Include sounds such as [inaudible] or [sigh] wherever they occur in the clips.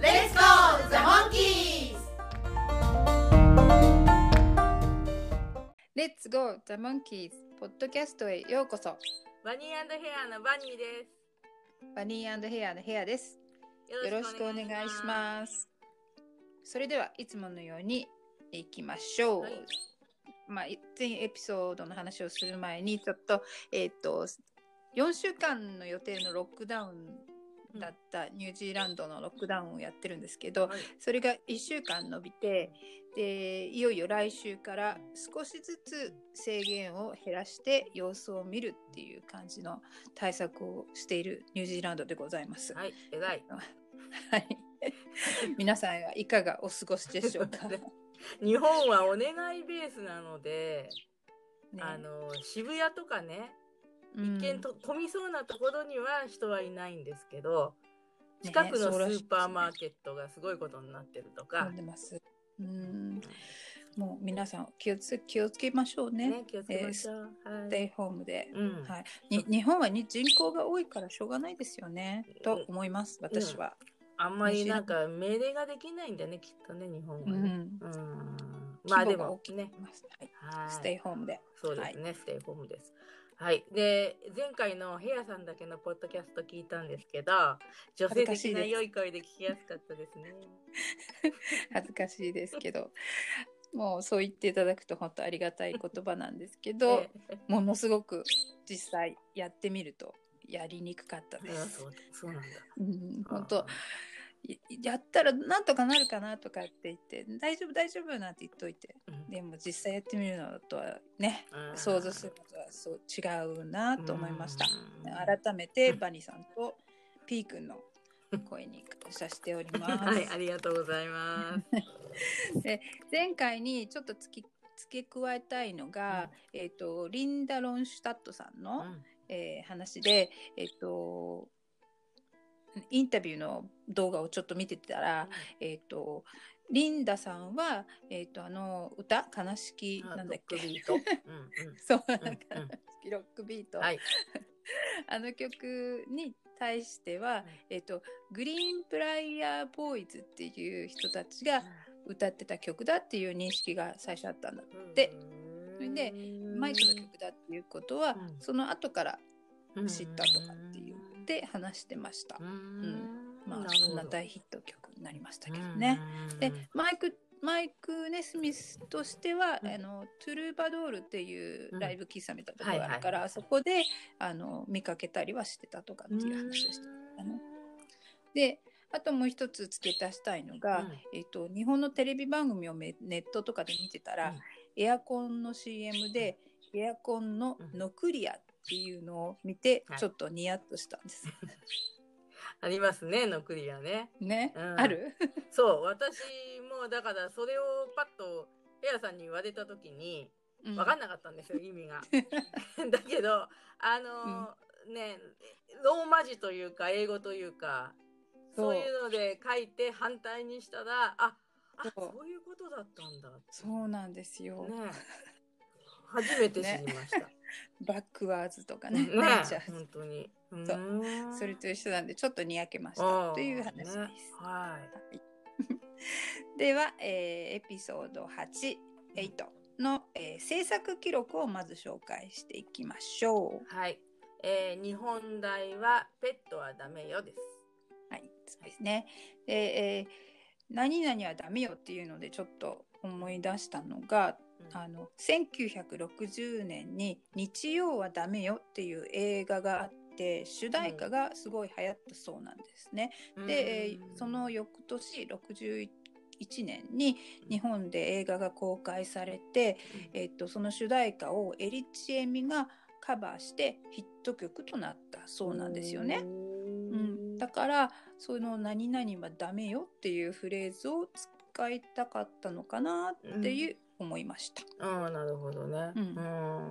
Let's go, the monkeys! Let's go the monkeys. ポッドキャストへようこそ。バニーヘアのバニーです。バニーヘアのヘアです。よろしくお願いします。それではいつものようにいきましょう、はい。まあ、全エピソードの話をする前にちょっと,、えっと4週間の予定のロックダウンだったニュージーランドのロックダウンをやってるんですけど、はい。それが1週間延びてでいよいよ来週から少しずつ制限を減らして様子を見るっていう感じの対策をしているニュージーランドでございます。はい偉い。はい、皆さんはいかがお過ごしでしょうか、ね [laughs] 日本はお願いベースなので、あの渋谷とかねうん一見と混みそうなところには人はいないんですけど近くのスーパーマーケットがすごいことになってるとか飲ん、でます。うん、もう皆さん気をつ気をつけましょうね。ね気をつけましょう。はいステイホームで。うんはい、に日本はに人口が多いからしょうがないですよね。と思います、私は。あんまりなんか命令ができないんだねきっとね日本はね。うんうんまあでもね、はいはいステイホームで。そうですね、ステイホームです。はい。で、前回のヘアさんだけのポッドキャスト聞いたんですけど、女性的な良い声で聞きやすかったですね。恥ずかしいですけど。もうそう言っていただくと本当ありがたい言葉なんですけど、ええものすごく実際やってみるとやりにくかったでうんす。そうそうなんだ。うん、本当いやったらなんとかなるかなとかって言って大丈夫大丈夫なんて言っといて。うん。でも実際やってみるのとはねうん。想像することはそう違うなと思いました。うん。改めてバニーさんとピーくんの声に感謝しております、はい、ありがとうございます。[laughs] 前回にちょっと付き付け加えたいのが、えっ、とリンダ・ロンシュタットさんの、うん。えー話で、えっとインタビューの動画をちょっと見てたら、えっとリンダさんは、えっとあの歌「悲しき」あなんだっけ？ロックビート？うんうん。[laughs] そうなんかうんうん。悲しきロックビート、はい。[laughs] あの曲に対しては、えっとグリーンプライヤーボーイズっていう人たちが歌ってた曲だっていう認識が最初あったんだでそれでマイクの曲だっていうことは、うん。その後からうん。知ったとかって言って話してました。うん。まあ、そんな大ヒット曲になりましたけどね。うん。でマイクマイク・ネスミスとしては、うん。あのトゥルーバドールっていうライブ喫茶みたいなところがあるから、はいはいそこであの見かけたりはしてたとかっていう話をしてたの。であともう一つ付け足したいのが、うん。えっと日本のテレビ番組をめネットとかで見てたら、うん。エアコンの CM で、エアコンのノクリアっていうのを見て、はいちょっとニヤッとしたんです。[laughs] ありますね、ノクリアね。ね、うんある？[laughs] そう、私もだからそれをパッとヘアさんに言われた時に分かんななかったんですよ、[laughs] 意味が。だけど、あのね、ローマ字というか英語というか、そういうので書いて反対にしたら、あ、あ、そういうことだったんだ。そうなんですよ。ね。初めて知りました。[laughs] バックワーズとかね。ね本当に。そうそれと一緒なんでちょっとにやけましあたーという話です。ねはい。はい [laughs] では、えーエピソード8、8の、えー制作記録をまず紹介していきましょう。はい。えー日本題はペットはダメよです。はい、そうですね。で、えー何々はダメよっていうのでちょっと思い出したのが、うんあの1960年に「日曜はダメよ」っていう映画があって主題歌がすごい流行ったそうなんですね。で、えーその翌年61年に日本で映画が公開されて、えっとその主題歌をエリッチエミがカバーしてヒット曲となったそうなんですよね。うん、だからその「何々はダメよ」っていうフレーズをつ使いたかったのかなっていう思いました。ああ、なるほどね。ううん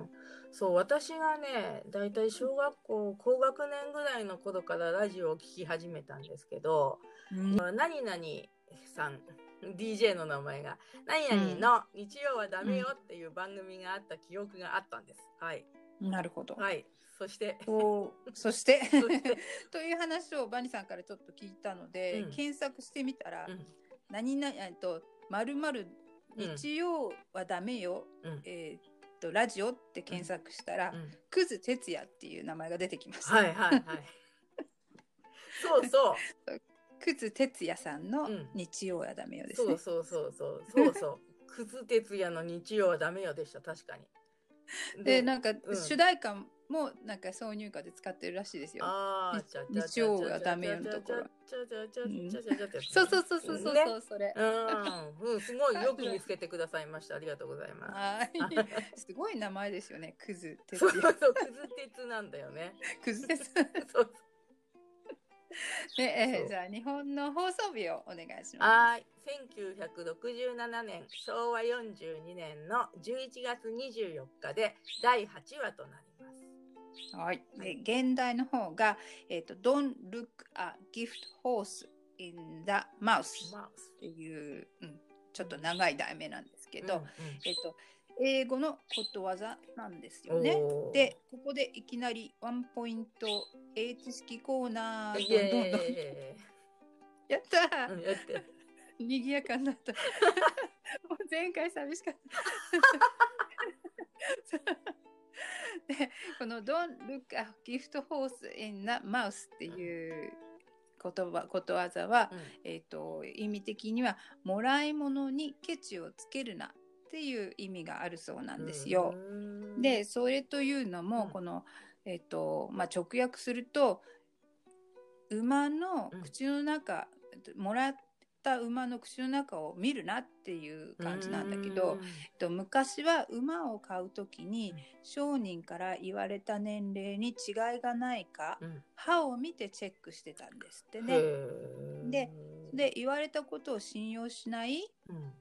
ん。そう、私がね、だいたい小学校高学年ぐらいの頃からラジオを聞き始めたんですけど、うん何々さん、DJ の名前が、何々の日曜はダメよっていう番組があった記憶があったんです。はい。なるほど。はい。そして、そう [laughs] そして [laughs] という話をバニさんからちょっと聞いたので、うん検索してみたら、うん何々えっとまるまる日曜はダメよ、うんえーっとラジオって検索したら、うんクズ哲也っていう名前が出てきました。はいはいはい。[laughs] そうそう。クズ哲也さんのうん日曜はダメよですね。そうそうそうそう。そうそう。クズ哲也の日曜はダメよでした、確かに。でなんか、うん主題歌もなんか挿入歌で使ってるらしいですよ。ああ、日曜はダメよのところそうそうそうそうそうそう、ねそれ。うん、うん、すごいよく見つけてくださいました。ありがとうございます。[laughs] はい。すごい名前ですよね。クズ哲そうそう也。、クズ鉄なんだよね。[laughs] クズです。そうで、えーじゃあ日本の放送日をお願いします。はい、1967年昭和42年の11月24日で第8話となります。はい。で、現代の方が、えっ、と、Don't look a gift horse in the mouth マウスっていう、うん、ちょっと長い題名なんですけど、うんえっ、と、英語のことわざなんですうんよね。で、ここでいきなりワンポイント H 式コーナーどんどんどん [laughs] やったー、うんや賑やかになった。[laughs] もう前回寂しかった。[laughs] でこの「Don't look a gift horse in the mouth」っていう言葉ことわざは、うん。えー、と意味的には「もらい物にケチをつけるな」っていう意味があるそうなんですよ。うん。でそれというのも、うん。この、えーとまあ、直訳すると馬の口の中、もらった馬の口の中を見るなっていう感じなんだけど、えっと昔は馬を買う時にうん。商人から言われた年齢に違いがないかうん。歯を見てチェックしてたんですってへね。ー。でで言われたことを信用しないうん。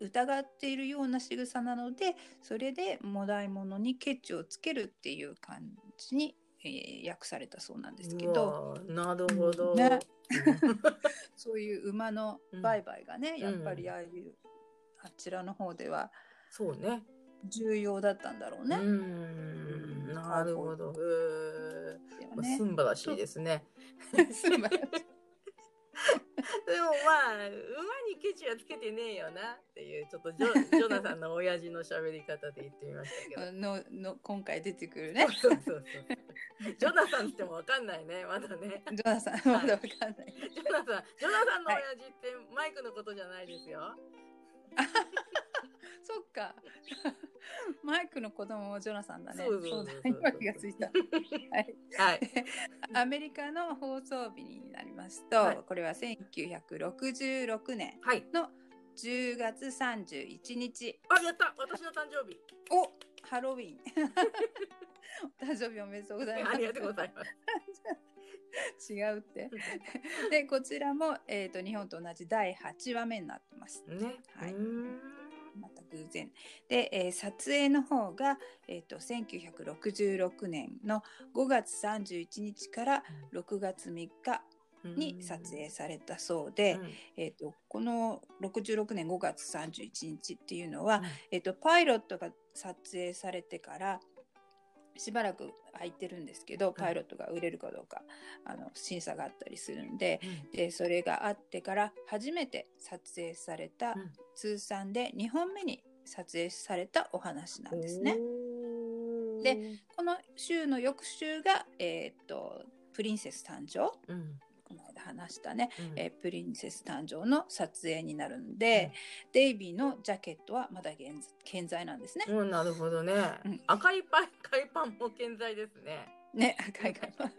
疑っているような仕草なのでそれでもらい物にケチをつけるっていう感じに、えー訳されたそうなんですけどなるほど。ね [laughs] そういう馬の売買がね、うんやっぱりああいうあちらの方ではそうね。重要だったんだろうね。うん、なるほど。素晴らしいですね。[laughs] 素晴らしい [laughs] でもまあ馬にケチはつけてねえよなっていうちょっとジョ [laughs] ジョナさんの親父の喋り方で言ってみましたけど。のの今回出てくるね。そうそうそうそう。ジョナさんってもわかんないね、まだね。ジョナサンまだわかんない。ジョナさん、ジョナさんの親父ってマイクのことじゃないですよ。[laughs] そっか。マイクの子供もジョナサンだね。そうそうそうそうだ今気がついた。はい。はい。[laughs] アメリカの放送日になりますと、はいこれは1966年はい。の10月31日。あ、やった私の誕生日。おハロウィン。お [laughs] 誕生日おめでとうございます。ありがとうございます。[laughs] 違うって。で、こちらも、えー、と日本と同じ第8話目になってます。ね。はい偶然。で、えー撮影の方が、えー、と1966年の5月31日から6月3日に撮影されたそうで、うん。えー、とこの66年5月31日っていうのは、うん。えー、とパイロットが撮影されてからしばらく空いてるんですけどパイロットが売れるかどうかあの審査があったりするんででそれがあってから初めて撮影されたうん。通算で2本目に撮影されたお話なんですね。で、この週の翌週が、えー、とプリンセス誕生うんこの間話したね、うんえープリンセス誕生の撮影になるんで、デイビーのジャケットはまだ現健在なんですね。うん、なるほどね。うん赤いパン、赤いパンも健在ですね。ね、海外版。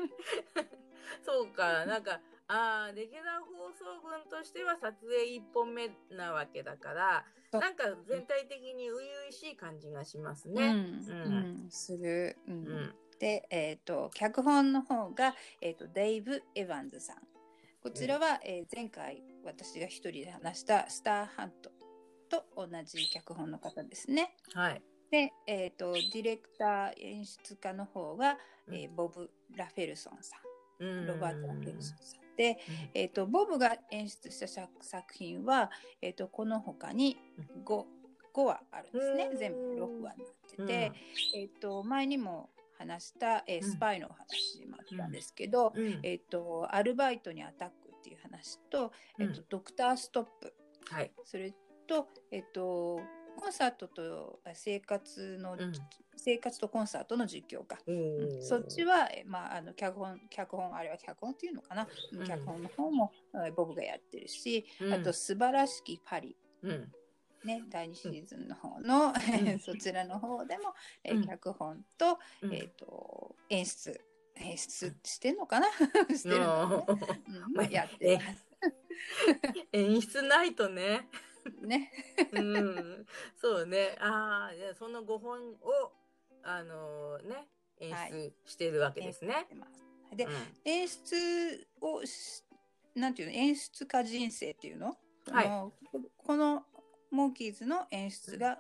[laughs] そうか、なんか、ああ、レギュラー放送分としては撮影1本目なわけだから、なんか全体的に初々しい感じがしますうね。ん、うんうん、する。うんうん。で、えっ、と、脚本の方が、えっ、と、デイブ・エヴァンズさん。こちらは、えー前回私が一人で話したスターハントと同じ脚本の方ですね。はい。で、えー、とディレクター演出家の方が、うん。えーボブ・ラフェルソンさうん。んロバート・ラフェルソンさん。で、えー、とボブが演出した作作品は、えー、とこの他に 5, 5話あるんですね。うん。全部6話になってて、うん。えー、と前にも話した、えーうん。スパイのお話もあったんですけど、うん。えー、とアルバイトにアタックっていう話と,、えーとドクターストップ。はい。それと,、えっとコンサートとあ生活の、うん。生活とコンサートの実況か、そっちは、えまあ、あの脚本脚本あれは脚本っていうのかな、うん。脚本の方もえボブがやってるし、うん。あと「素晴らしきパリ。うん。」ね第2シーズンの方の、うん。[laughs] そちらの方でも、えうん。脚本と,、うん。えっと演出演出してんのかな？[laughs] してるんだね、うんまあ、[laughs] やってます。演出ないとね。ね。うん。そうね。ああ、じゃあその5本を、あのね、演出してるわけですね。やっ。てます。で、うん。演出をしなんていうの？演出家人生っていうの,、はい。このモンキーズの演出が、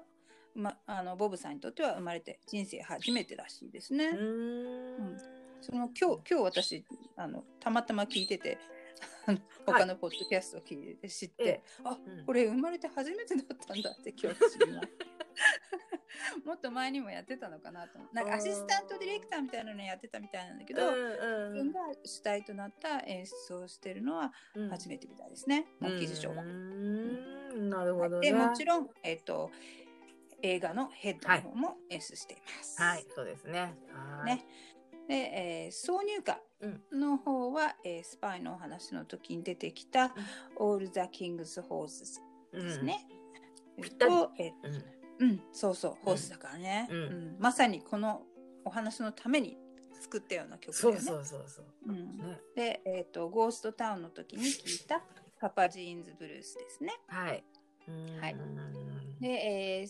ま、あのボブさんにとっては生まれて人生初めてらしいですね。うーん。その今日今日私あのたまたま聞いてて他のポッドキャストを聞いて知って、ええ。あうん。これ生まれて初めてだったんだって今日知りました [laughs] もっと前にもやってたのかなとなんかアシスタントディレクターみたいなのやってたみたいなんだけど、自うん分が主体となった演出をしてるのはうん初めてみたいですね、モンキーズショーはうー。んなるほどね。でもちろん、えっと映画のヘッドの方も演出しています。はい、そうですね。はいね。で、えー挿入歌の方は、えースパイのお話の時に出てきた「All the King's Horses」ですね。ぴったりとえうん。うんうん、そうそう、ホースだからね、うんうんまさにこのお話のために作ったような曲だよね。そうそうそうそう。うんね。で、えっ、と、ゴーストタウンの時に聞いたパパジーンズブルースですね。はい。はいで、えー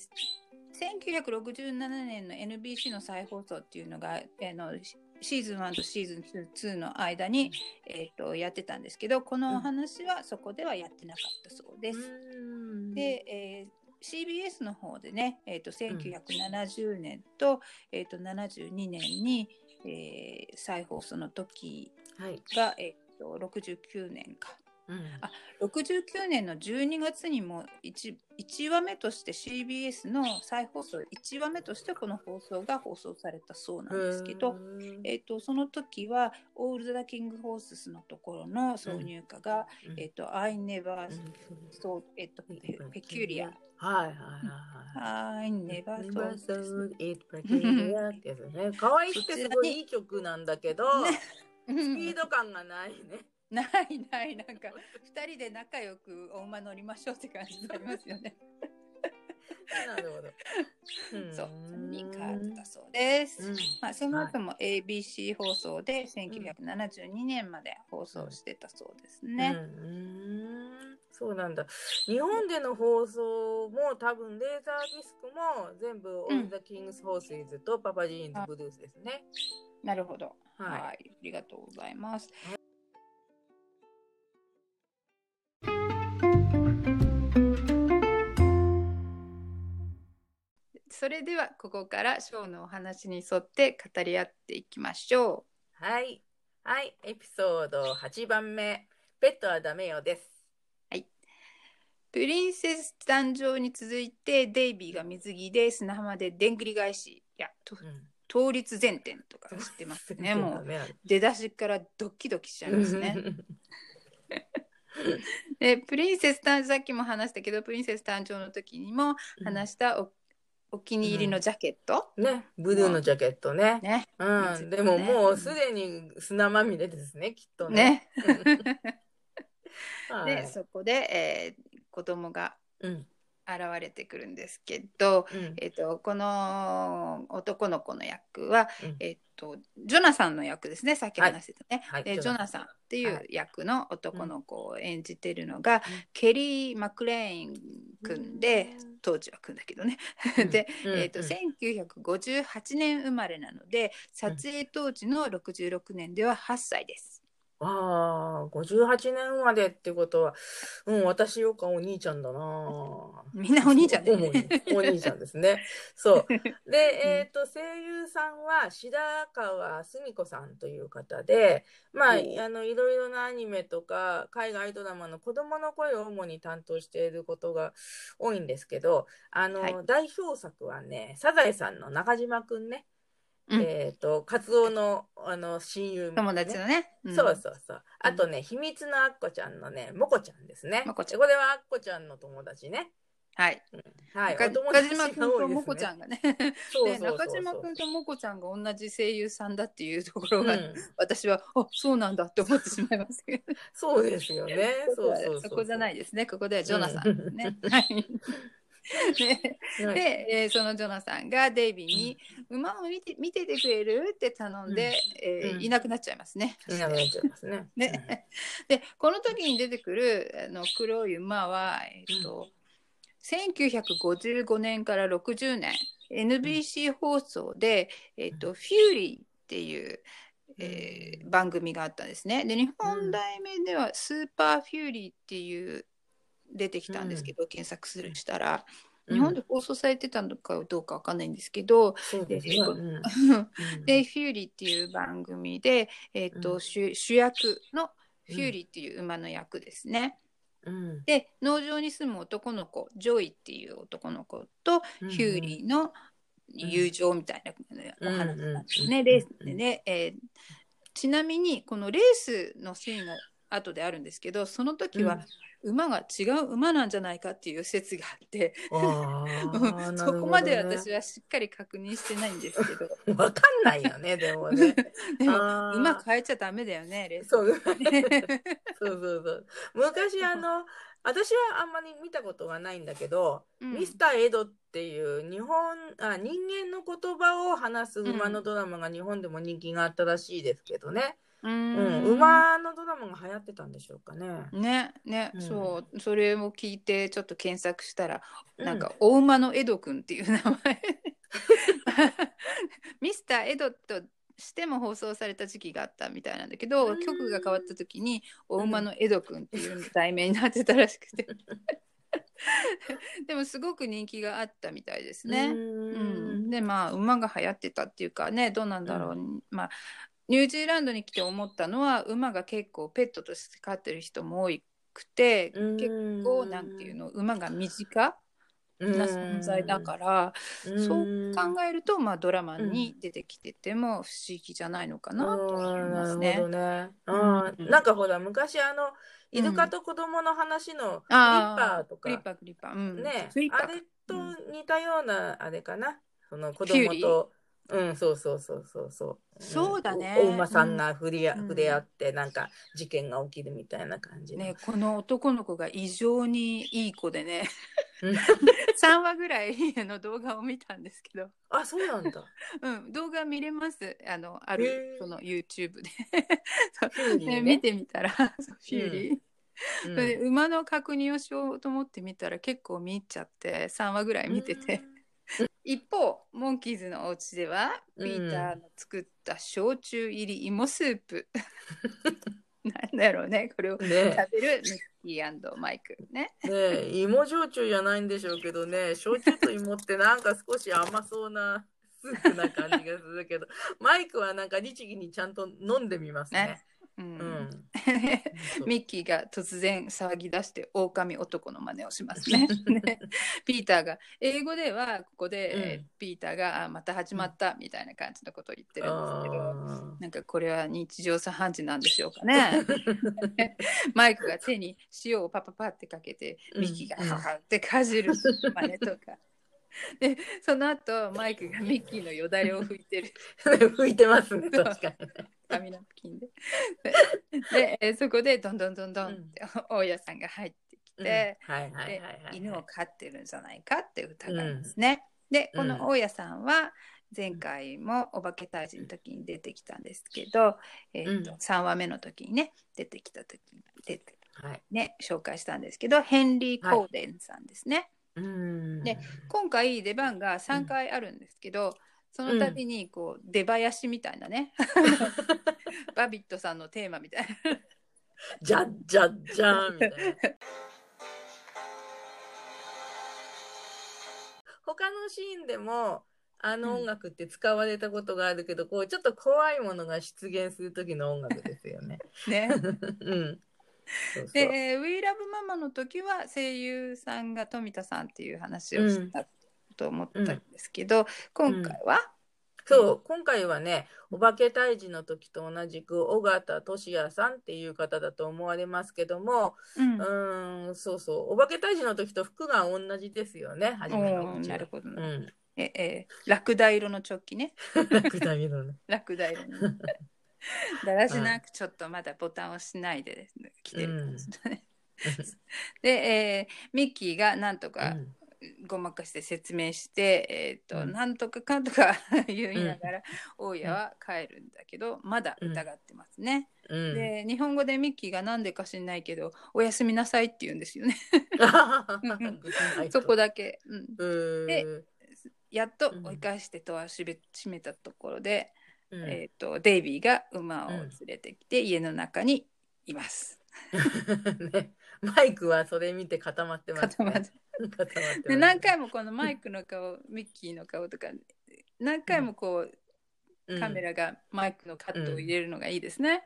1967年の NBC の再放送っていうのが、えーのシーズン1とシーズン2の間に、えー、とやってたんですけどこのお話はそこではやってなかったそうです。うーんで、えー CBS の方でね、えー、と1970年と,、えー、と72年に、えー再放送の時はい。が、えー、と69年かうん。あ69年の12月にも 1, 1話目として CBS の再放送1話目としてこの放送が放送されたそうなんですけど、えー、とその時は「オール・ザ・キング・ホースス」のところの挿入歌が「うん。えー、と I never うん saw、えー、とペキュリア」はいはいはいはい。I never saw it [laughs] peculiar ってやつね。可愛くてすごいいい曲なんだけど、[laughs] スピード感がないね。ないないなんか [laughs] 2人で仲良くお馬乗りましょうって感じになりますよね。なるほど。そう、に変わったそうです。うんまあ、その後も ABC 放送で1972年まで放送してたそうですうんね。うんそうなんだ。日本での放送も多分レーザーディスクも全部オうんール・ザ・キングス・ホースイズとパパジーンズ・ブルースですね。なるほど、はい。はい。ありがとうございます。それではここからショーのお話に沿って語り合っていきましょはい。はい。エピソード8番目。ペットはダメよです。う。プリンセス誕生に続いてデイビーが水着で砂浜ででんぐり返しいやとうん。倒立前転とか知ってますね [laughs] もうね。出だしからドキドキしちゃいますね。[laughs] でプリンセス誕生さっきも話したけどプリンセス誕生の時にも話したお,、お気に入りのジャケット、ね。ブルーのジャケットね。ねうん。でももうすでに砂まみれですね、きっとね。ね [laughs] はいでそこで、えー子供がうん。現れてくるんですけど、うん。えっとこの男の子の役は、うんえっとジョナサンの役ですねさっき話してたね、はいでジョナサンっていはう役の男の子を演じてるのが、んケリー・マクレーン君で、うん当時は君だけどね、うん。[laughs] で、うんえっと1958年生まれなので撮影当時の66年では8歳です。ああ、58年生までってことは、うん、私よかお兄ちゃんだな。みんなお兄ちゃんね。お兄ちゃんですね。そう。[laughs] で、えっ、と、声優さんは白川澄子さんという方で、まあ、あの、いろいろなアニメとか、海外ドラマの子供の声を主に担当していることが多いんですけど、あの、はい代表作はね、サザエさんの中島くんね、うんえっ、と、カツオの、あの、親友ね友達のね。んそうそうそう。あとね、秘密のアッコちゃんのね、モコちゃんですね。モコちゃんこれはアッコちゃんの友達ね。はい。はい。中島君ともこちゃんがね。でそうそうそうそう中島君ともこちゃんが同じ声優さんだっていうところが、うん私はあそうなんだって思ってしまいますけどそうですよね。そうそうそこじゃないですねここではジョナサンね。うはいで [laughs] はい。で、えーそのジョナサンがデイビーに「馬を見て見ててくれる?」って頼んで、えーうんいなくなっちゃいますね。いなくなっちゃいますね。[laughs] ね、でこの時に出てくるあの黒い馬は、えっと1955年から60年 NBC 放送で「えっとフューリー」っていう、えー番組があったんですね。で日本題名では「スーパーフューリー」っていう出てきたんですけど、検索するしたら。うん。日本で放送されてたのかどうかわかんないんですけど、そうですね。でうん。[laughs] で、フューリーっていう番組で、えーとうん。主主役のフューリーっていう馬の役ですね。うん。で農場に住む男の子ジョイっていう男の子とうんフューリーの友情みたいなお話なんですね。うんレースでね、えーちなみにこのレースのシーンが後であるんですけどその時は馬が違う馬なんじゃないかっていう説があって、あー [laughs] そこまで私は。はしっかり確認してないんですけどわかんないよね、[laughs] でもね。でも馬変えちゃダメだよねレースそう。ね [laughs] そうそうそう。昔あの、私はあんまり見たことがないんだけど、うんミスターエドっていう日本あ人間の言葉を話す馬のドラマが日本でも人気があったらしいですけどね。ううん、ん馬のドラマが流行ってたんでしょうかね。ねね、うん。そうそれを聞いてちょっと検索したら、うん。なんかお馬のエドくんっていう名前。[laughs] ミスターエドとしても放送された時期があったみたいなんだけど、うん。曲が変わった時にお馬のエドくんっていう題名になってたらしくて。[laughs] でもすごく人気があったみたいですね。ううん、んでまあ馬が流行ってたっていうかねどうなんだろう、まあニュージーランドに来て思ったのは馬が結構ペットとして飼ってる人も多くて、結構なんていうの馬が身近な存在だから、そう考えると、まあ、ドラマに出てきてても不思議じゃないのかなと思いますね。うん。うんなんかほら昔あのイルカと子供の話のクリッあパーとかクリッパークリッパー、うん、ねあれと似たようなあれかな。その子供とうんそうそうそうそうそう。そうだね。おお馬さんが触れ,、うん。触れ合ってなんか事件が起きるみたいな感じの。ね、この男の子が異常にいい子でね。うん。[laughs] 3話ぐらいの動画を見たんですけど、あそうなんだ。[laughs] うん、動画見れます。あのあへるー。その YouTube で。[laughs] ねね。見てみたらフューリー、うん。それで馬の確認をしようと思って見たら結構見入っちゃって3話ぐらい見てて、一方モンキーズのお家ではうん。ピーターの作った焼酎入り芋スープ。[laughs] なんだろうね。これを食べるミッキーマイク。ね。ねえ芋焼酎じゃないんでしょうけどね。焼酎と芋ってなんか少し甘そうなスープな感じがするけど。マイクはなんか律儀にちゃんと飲んでみますね。うんうん、ミッキーが突然騒ぎ出して狼男の真似をしますね。ね [laughs] ピーターが英語ではここで、うんえーピーターがあまた始まったみたいな感じのことを言ってるんですけど、あなんかこれは日常茶飯事なんでしょうかね。[laughs] マイクが手に塩をパパパってかけてうんミッキーがハハってかじる真似とか。[laughs] でその後マイクがミッキーのよだれを拭いてるー [laughs] 拭いてますね確かに。紙ナプキンで。で、えーそこでどんどんどんどんって大家さんが入ってきて、うんはいはいはいではい。犬を飼ってるんじゃないかって疑いますね。で、この大家さんは前回もお化け退治の時に出てきたんですけど、えーとうん3話目の時にね出てきた時に出てはい。ね紹介したんですけどヘンリー・コーデンさんですね。うんで今回出番が3回あるんですけど、その度にこう出囃子みたいなね [laughs] バビットさんのテーマみたいなじゃっじゃっじゃんみたいな。他のシーンでも、あの音楽って使われたことがあるけど、こう、ちょっと怖いものが出現する時の音楽ですよね。ね。[laughs] うん。そうそう。で、えー We Love Mama の時は声優さんが富田さんっていう話をしたと思ったんですけど、今回は、そう、今回はね、お化け退治の時と同じく、尾形俊也さんっていう方だと思われますけども、うん。そうそう、お化け退治の時と服が同じですよね、初めのなるほどな。うん。ええーラクダ色のチョッキね。楽だけどね。ラクダ色のね [laughs] だらしなくちょっとまだボタンをしないでですね来てる感じだね、で、えーミッキーがなんとかごまかして説明して、えーとうん。なんとかかんとか [laughs] 言いながら、大家は帰るんだけどまだ疑ってますね、うん。で日本語でミッキーがなんでか知んないけど「おやすみなさい」って言うんですよね。[laughs] そこだけ、うん、うん。でうやっとうん。追い返して戸を閉め閉めたところで、んえー、とデイビーが馬を連れてきて家の中にいます。[laughs] ね、マイクはそれ見て固まってます、ね。固まって固まってますで何回もこのマイクの顔ミッキーの顔とか何回もこうカメラがマイクのカットを入れるのがいいですね。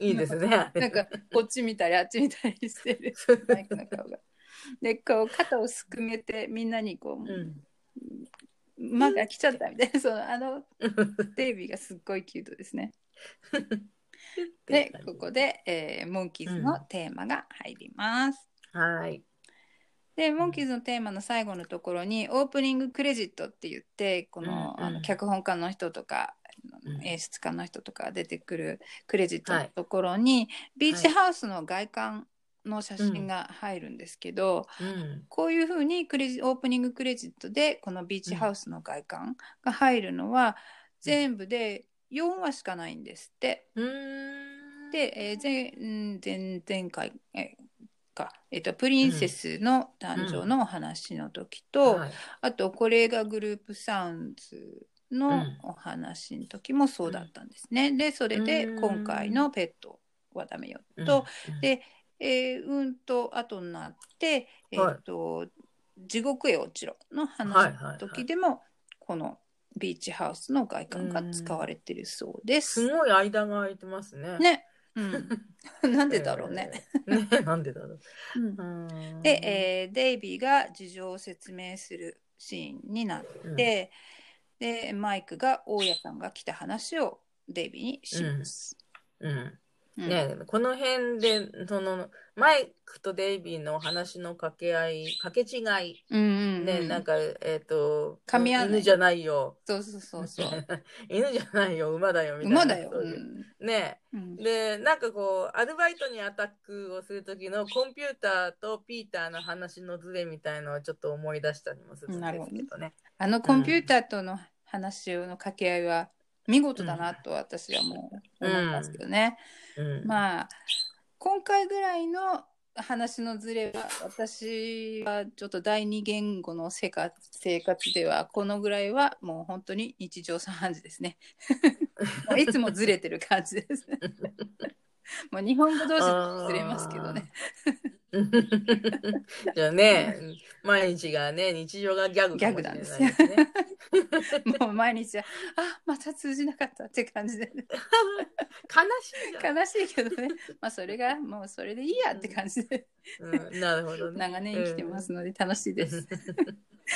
いいですね。[laughs] なんかこっち見たりあっち見たりしてる [laughs] マイクの顔が。でこう肩をすくめてみんなにこう、うん。馬が来ちゃったみたいな。そのあの [laughs] デイビーがすっごいキュートですね。[laughs] でここで、えーモンキーズのテーマが入ります。はい。でモンキーズのテーマの最後のところにオープニングクレジットって言ってこの,、うんうん。あの脚本家の人とかうん。演出家の人とか出てくるクレジットのところに、ビーチハウスの外観の写真が入るんですけど、うん。こういうふうにクレジオープニングクレジットでこのビーチハウスの外観が入るのは全部で4話しかないんですって。うーん。で、えー前うん前前回、えーか、えっとプリンセスの誕生のお話の時と、はい。あとこれがグループサウンズのうん。お話の時もそうだったんですね。でそれでうん。今回のペットはダメよと、うん。でえーうんと後になって、えーと地獄へ落ちろの話の時でも、このビーチハウスの外観が使われてるそうですす。ごい間が空いてますね。ね、うん、[laughs] なんでだろうね。えー。ね、なんでだろう。うんで、えーデイビーが事情を説明するシーンになって、でマイクが大家さんが来た話をデイビーにします。うん。うんうんね、この辺で、その、マイクとデイビーの話の掛け合い、掛け違い、うんうんうんね、なんか、えっ、と、噛み合犬じゃないよ。そうそうそうそう。[laughs] 犬じゃないよ、馬だよ、みたいな。馬だよ。そうんね。うんで、なんかこう、アルバイトにアタックをするときのコンピューターとピーターの話のズレみたいのをちょっと思い出したりもするんですけどね。あのコンピューターとの話の掛け合いは見事だなと私はもう思いますけどね。うん。まあ今回ぐらいの話のズレは私はちょっと第二言語の生活生活ではこのぐらいはもう本当に日常茶飯事ですね。[laughs] いつもずれてる感じですね。[laughs] もう日本語同士でずれますけどね。[laughs] じゃあね、毎日がね、日常がギャグかもしれないですね。[laughs] もう毎日はあまた通じなかったって感じで、ね、悲しいじゃん。悲しいけどね。まあそれがもうそれでいいやって感じで。うん、なるほどね。[laughs] 長年生きてますので楽しいです。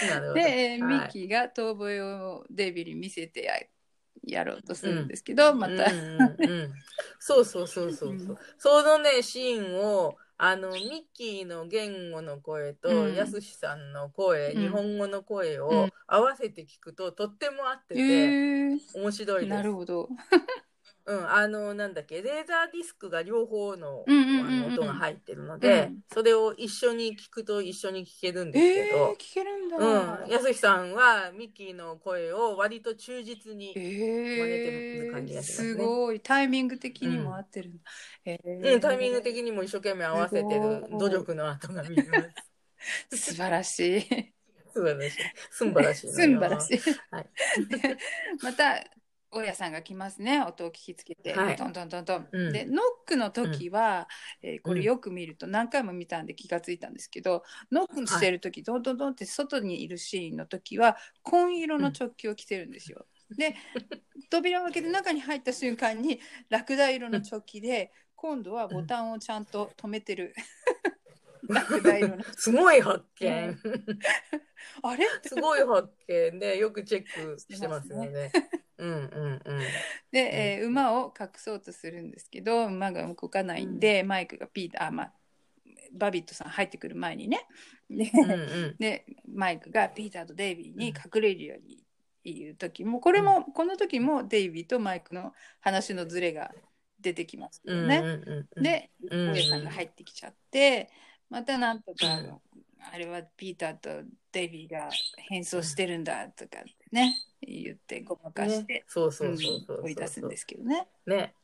なるほど。で、えーはい。ミッキーが遠吠えをデビルに見せてややろうとするんですけど、また、うんうんうん、そうそうそうそうそう、うん。そのねシーンをあのミッキーの言語の声と、うんやすしさんの声、うん日本語の声うをん合わせて聞くと、とっても合ってえて、ー、面白いです。なるほど。うん、あのなんだっけレーザーディスクが両方の,、うんうんうんうんあの音が入ってるので、うんそれを一緒に聞くと一緒に聞けるんですえけどー、、聞けるんだ。うん、やすしさんはミッキーの声を割と忠実にえ真似てる感じー、がしますねすごいタイミング的にも合ってるんだ。えーうん、タイミング的にも一生懸命合わせてる努力の跡が見えます。素晴らしい。素素晴らしい。すんばらしい。すんばらしい。はい [laughs] また、大家さんが来ますね。音を聞きつけて、はいトントントントン。うんで、ノックの時は、えーこれよく見ると何回も見たんで気がついたんですけど、ノックしてる時、トントントンって外にいるシーンの時は、紺色の直球を着てるんですよ。で、扉を開けて中に入った瞬間に、ラクダ色のチョッキで、今度はボタンをちゃんと止めてる。ラクダ色の。[laughs] すごい発見。あれ？すごい発見で、よくチェックしてますよね。うんうんうん。で、えー馬を隠そうとするんですけど馬が動かないんで、マイクがピーターあまあバビットさん入ってくる前にね。で,、うんうん。でマイクがピーターとデイビーに隠れるように言う時もこれも、この時もデイビーとマイクの話のズレが出てきますよね。うんうんうん、でうん。大家さんが入ってきちゃってまたなんとか、うんあれはピーターとデイビーが変装してるんだとかね言ってごまかしてね、、そうそうそうそううん追い出すんですけどね。ね。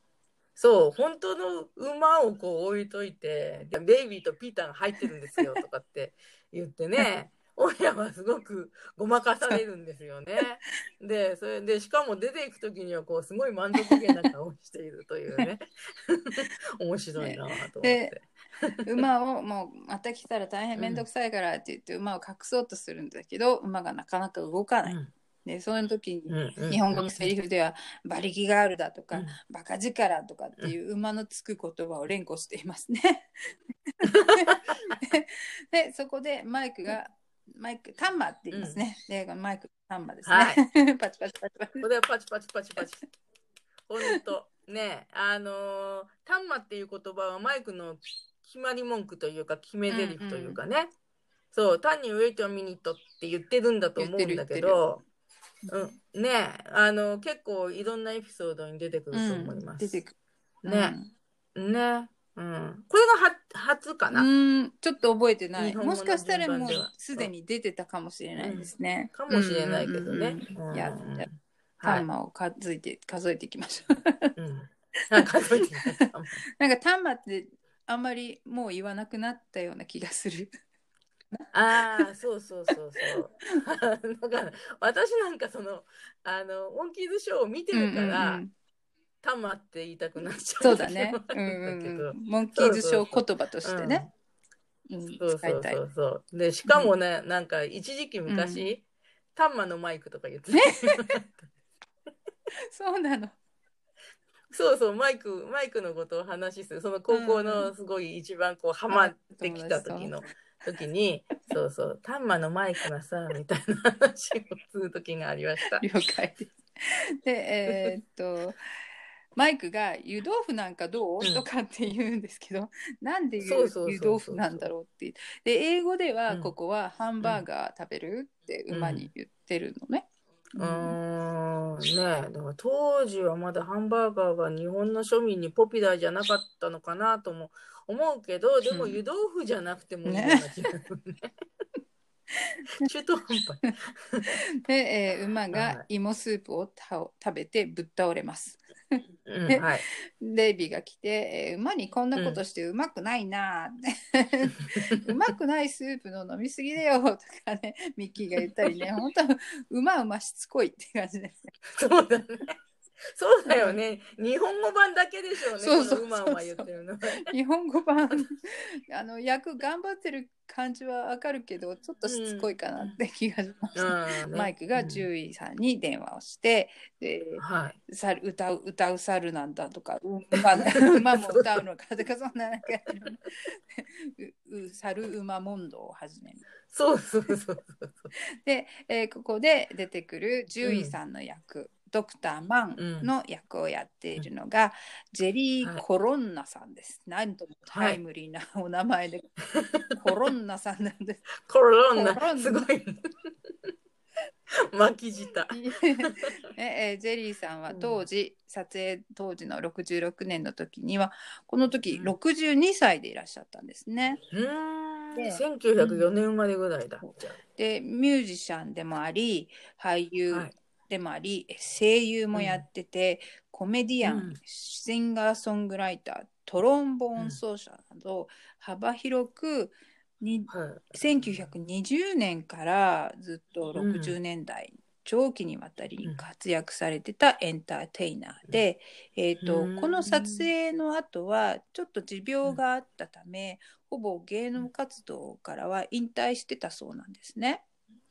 そう、本当の馬をこう置いといて、でベイビーとピーターが入ってるんですよとかって [laughs] 言ってね、親はすごくごまかされるんですよね。[laughs] で、それで、しかも出ていくときにはこう、すごい満足げな顔をしているというね。[laughs] 面白いなと思って。[laughs] 馬をもうまた来たら大変面倒くさいからって言って馬を隠そうとするんだけど馬がなかなか動かない。でその時に日本語のセリフでは「馬力があるだ」とかうん「バカ力」とかっていう馬のつく言葉を連呼していますね。[laughs] でそこでマイクがマイクタンマって言いますね。でマイクタンマですね。はい [laughs] パチパチパチパチこ。れはパチパチパチパチ。ほんと。ねあのー、タンマっていう言葉はマイクの決まり文句というか、決め台詞というかね。そう、単にウェイトミニットって言ってるんだと思うんだけど、うん、ねあの、結構いろんなエピソードに出てくると思います。出てくる。ね、ね、うん。これがは初かうな。ん、ちょっと覚えてない。もしかしたらもうすでに出てたかもしれないですね。かもしれないけどね。うんうんうんいや、タン。マを数えて、数えていきましょう。うん。なんか数えてみました [laughs] なんかタンマってあんまりもう言わなくなったような気がする。ああ、そうそうそうそう。だから、私なんかその、あの、モンキーズショーを見てるから、うんうんうんタマって言いたくなっちゃそうだね。うん。[laughs] モンキーズショー言葉としてね。うんそうそう。そうそう。で、しかもね、なんか一時期昔、タンマのマイクとか言ってた。[laughs] そうなの。そうそう、マイク、マイクのことを話する。その高校のすごい一番こう、ハマってきた時の、時に、そうそう、タンマのマイクがさ、みたいな話をする時がありました。了解です。で、えーっと、マイクが湯豆腐なんかどう、うんとかって言うんですけど、なんで湯豆腐なんだろうって。で、英語ではうんここはハンバーガー食べるって馬に言ってるのね。うーん。ねえ。だから当時はまだハンバーガーが日本の庶民にポピュラーじゃなかったのかなとも思うけどでもうん。湯豆腐じゃなくてもいいような気がするね。[laughs] 中途半端。[laughs] で、えー馬はが芋スープをたお食べてぶっ倒れます。うん、ではい。デイビーが来て、えー馬にこんなことしてうまくないなって、うま [laughs] くないスープの飲みすぎだよとかね、ミッキーが言ったりね、本当馬馬しつこいって感じですね。そうだね。[laughs] そうだよね。日本語版だけでしょうね。そうそうこのうまうま言ってるのは。日本語版、[laughs] あの役頑張ってる感じはわかるけど、ちょっとしつこいかなって気がしました。うんねマイクが獣医さんに電話をして、ではい。猿歌う歌う猿なんだとか、う馬 [laughs] 馬も歌うのかとか、そんななんかうう猿馬問答を始める。そうそうそうそうそう。で、えーここで出てくる獣医さんの役、ドクター・マンの役をやっているのが、ジェリー・コロンナさんです。なんともタイムリーなお名前で、コロンナさんなんです。[laughs] コロンナコロンナすごい。巻き舌。[laughs] ねえージェリーさんは当時、撮影当時の66年の時にはこの時うん62歳でいらっしゃったんですね。うーん。で1904年生まれぐらいだ。でミュージシャンでもあり俳あ優はい。でもあり、声優もやってて、コメディアン、うん。シンガーソングライタートロンボーン奏者など、幅広くにはい。1920年からずっとうん。60年代、長期にわたり活躍されてたエンターテイナーで、えーとうん。この撮影の後はちょっと持病があったため、ほぼ芸能活動からは引退してたそうなんですね。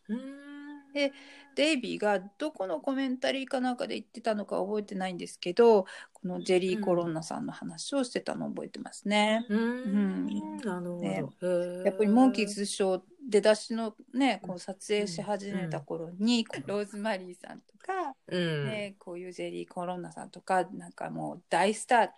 うーんでデイビーがどこのコメンタリーかなんかで言ってたのか覚えてないんですけどこのジェリー・コロンナさんの話をしてたのを覚えてますね。うーんなるほど。やっぱりモンキーズショー出だしのねこう撮影し始めた頃に、ローズマリーさんとか、うん。ね、こういうジェリー・コロンナさんとかなんかもう大スター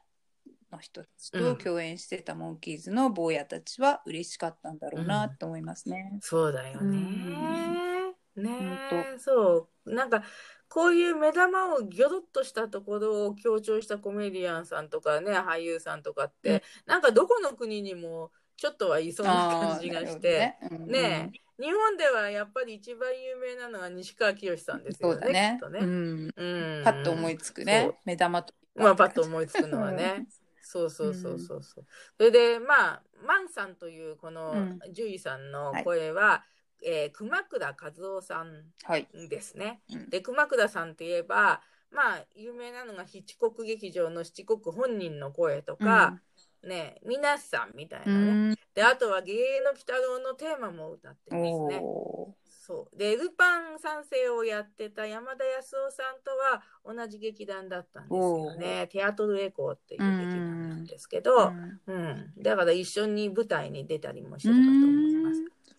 の人たちと共演してたモンキーズの坊やたちは嬉しかったんだろうなと思いますね。そうだよね。ねほえそう。なんか、こういう目玉をギョロッとしたところを強調したコメディアンさんとかね、俳優さんとかって、うん。なんかどこの国にもちょっとはいそうな感じがして、あーなるほどね。ねえ、日本ではやっぱり一番有名なのが西川きよしさんですよね、そうだね。きっとね。うん、うん。パッと思いつくね目玉とまあ、パッと思いつくのはね。そうそうそうそうそう。それで、まあ、マンさんというこのうん。獣医さんの声は、えー熊倉和夫さんはい、ですね。うんで、熊倉さんといえば、まあ、有名なのが七国劇場の七国本人の声とか、ね、皆さんみたいなうね。んで、あとは、芸の鬼太郎のテーマも歌ってますね。おそう。で、ルパン三世をやってた山田康夫さんとは同じ劇団だったんですよね。テアトルエコーっていう劇団なんですけーど、うんうん。だから一緒に舞台に出たりもしてたかと思います。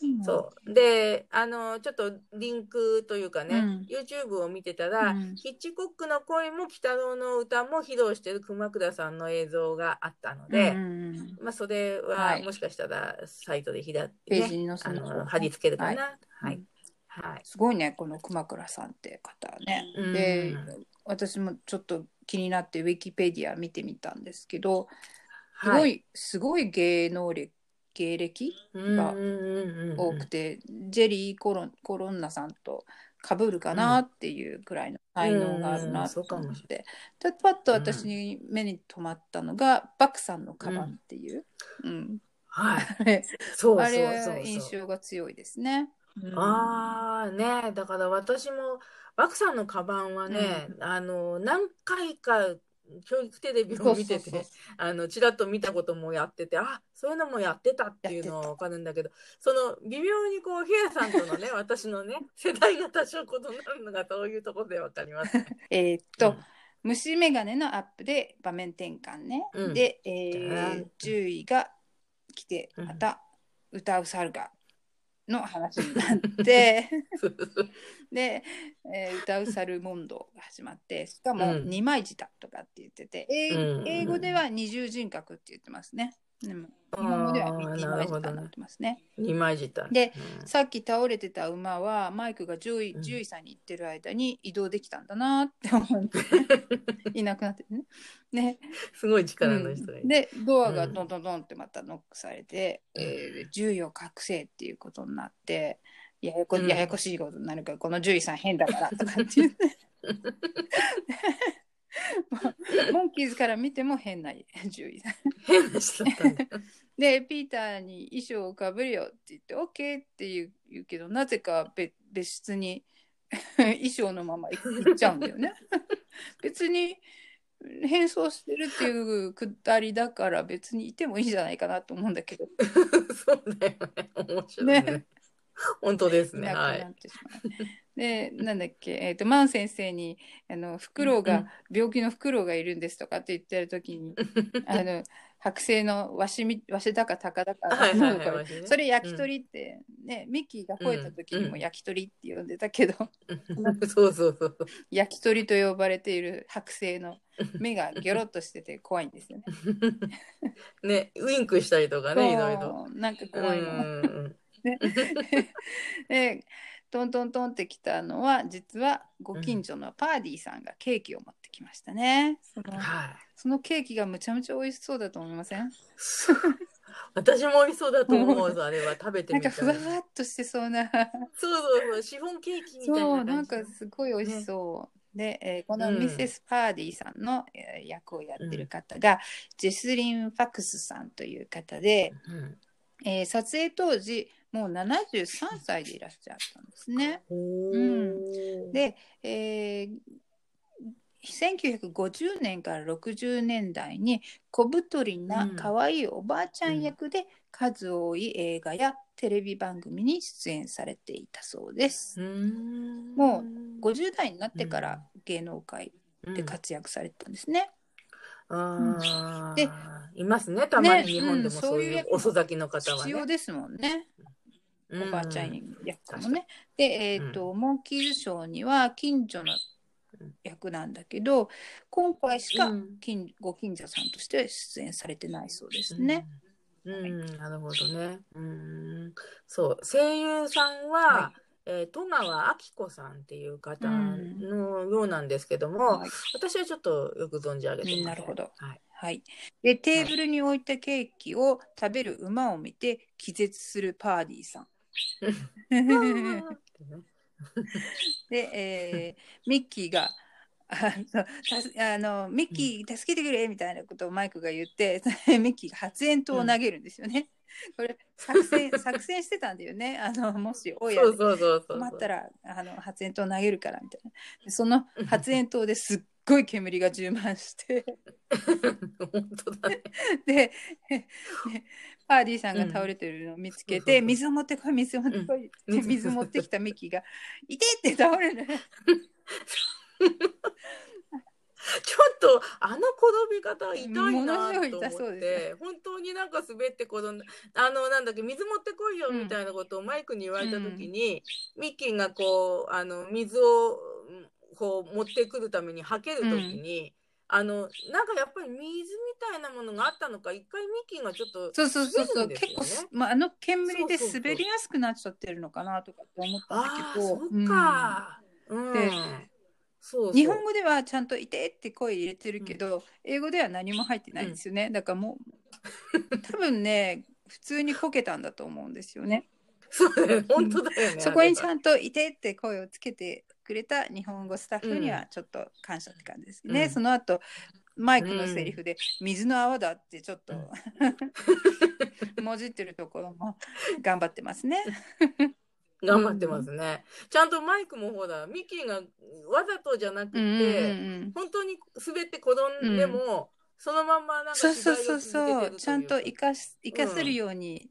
うんそう。で、あの、ちょっとリンクというかね、うん YouTube を見てたら、うんヒッチコックの声も鬼太郎の歌も披露してる熊倉さんの映像があったので、うんまあ、それははいもしかしたらサイトで開いて、の貼り付けるかな。ははいい。はい。すごいねこの熊倉さんって方はね。うんで私もちょっと気になってウィキペディア見てみたんですけどすごい、すごい芸能歴芸歴が多くて、ジェリーコロン・コロンナさんと被るかなっていうくらいの才能があるなと思って、でパッと私に目に留まったのが、バクさんのカバンっていう、うんはい。あれそうあそうそう。れ印。象が強いですね。うん。ああねだから私もバクさんのカバンはね、あの何回か教育テレビを見ててあのちらっと見たこともやっててあそういうのもやってたっていうのは分かるんだけどその微妙にこうヘアさんとのね [laughs] 私のね世代が多少異なるのがそういうところで分かります、ね。[laughs] えーっと、うん。虫眼鏡のアップで場面転換ね。うん。で、えうん。ー、10位が来て、うん。また歌う猿がの話になって、で、えー歌う猿モンドが始まって、しかもうん二枚舌とかって言ってて、英うん英語では二重人格って言ってますね。でも日本語では二枚舌になってますね。二枚舌でうん。さっき倒れてた馬はマイクが獣医うん。獣医さんに行ってる間に移動できたんだなって思って。[laughs] いなくなってるね。ね。すごい力の人がいる。でドアがうん。ドンドンドンってまたノックされて、えー獣医を隠せっていうことになってややこうん。ややこしいことになるから、この獣医さん変だからとかって言ってモンキーズから見ても変な獣医さん。変な人だったんだよ。でピーターに衣装をかぶるよって言って OK って言う言うけどなぜか別別室に [laughs] 衣装のまま行っちゃうんだよね。[laughs] 別に変装してるっていうくだりだから別にいてもいいんじゃないかなと思うんだけど [laughs] そうだよね。面白いね。ね本当ですいね。はいなくなっ。てしまう。でなんだっけ、えー、とマン先生にあのフクロウが、病気のフクロウがいるんですとかって言ってる時に [laughs] あの剥製のわしみわしだか鷹だかはいはいはいそれ焼き鳥って、ねミッキーが吠えた時にもうん焼き鳥って呼んでたけど、[laughs] そうそうそう。焼き鳥と呼ばれている剥製の [laughs] 目がギョロッとしてて怖いんですよね。ね、ウインクしたりとかね、いろいろ。なんかう怖いの。んでトントントンってきたのは実はご近所のパーディーさんがケーキを持ってきましたね。そのはい。そのケーキがむちゃむちゃ美味しそうだと思いません？[laughs] 私も美味しそうだと思うぞ、あれは食べてなんみたい。かふわふわっとしてそうな。そうそうそう、シフォンケーキみたいなそう。なんかすごい美味しそう。で、えーこのうんミセス・パーディさんの、えー役をやってる方が、ジェスリン・ファクスさんという方で、うんえー撮影当時もう73歳でいらっしゃったんですね。ほうんで、えー1950年から60年代に小太りな可愛いおばあちゃん役で数多い映画やテレビ番組に出演されていたそうです。うんも50代になってから芸能界でうん活躍されてたんですね。あであ、いますね、たまねに日本でもうんそういう遅咲きの方はね。必要ですもんね。うんおばあちゃん役もね。で、えっ、と、モンキーズショーには近所の役なんだけど、今回しかうん近ご近所さんとして出演されてないそうですね。うん。うん、なるほどね。うん。そう、声優さんは、はえー戸川明子さんっていう方うんのようなんですけども、はい私はちょっとよく存じ上げてませんなるほどはい。はい。で、テーブルに置いたケーキを食べる馬を見て気絶するパーディーさん。[laughs] で、えーミッキーが、あのミッキー助けてくれみたいなことをマイクが言って、[laughs] ミッキーが発煙筒を投げるんですよね。[laughs] これ作戦作戦してたんだよね。あのもし親そうでそうそうそう。困ったらあの発煙筒を投げるからみたいな。でその発煙筒ですっごい煙が充満して、[laughs] 本当だね。で、ねパーディーさんが倒れてるのを見つけて、うん。水を持ってこい、水を持ってこいって、うん。水持ってきたミッキーが、いてって倒れる。ちょっとあの転び方痛いなと思ってで本当になんか滑って転んだあのなんだっけ水持ってこいようんみたいなことをマイクに言われた時に、ミッキーがこうあの水をうんこう持ってくるためにはける時に、あのなんかやっぱり水みたいなものがあったのか一回ミッキーがちょっとそうそうそうそう、結構す、まあ、あの煙で滑りやすくなっちゃってるのかなとかって思ったんだけど、そっか、うん。でそうそう。日本語ではちゃんと「いて」って声入れてるけど、英語では何も入ってないんですよね、だからもう多分ね普通にこけたんだと思うんですよね。そうだよね。本当だよね、そこにちんゃんと「いて」って声をつけてくれた日本語スタッフにはちょっと感謝って感じですね。うん。その後マイクのセリフで「水の泡だ」ってちょっと、[laughs] もじってるところも頑張ってますね。[laughs] 頑張ってますね。ちゃんとマイクもほら、ミッキーがわざとじゃなくて、うんうんうん本当に滑って転んでも、そのまんまなんかそうそうそうそう。ちゃんと生かし生かせるように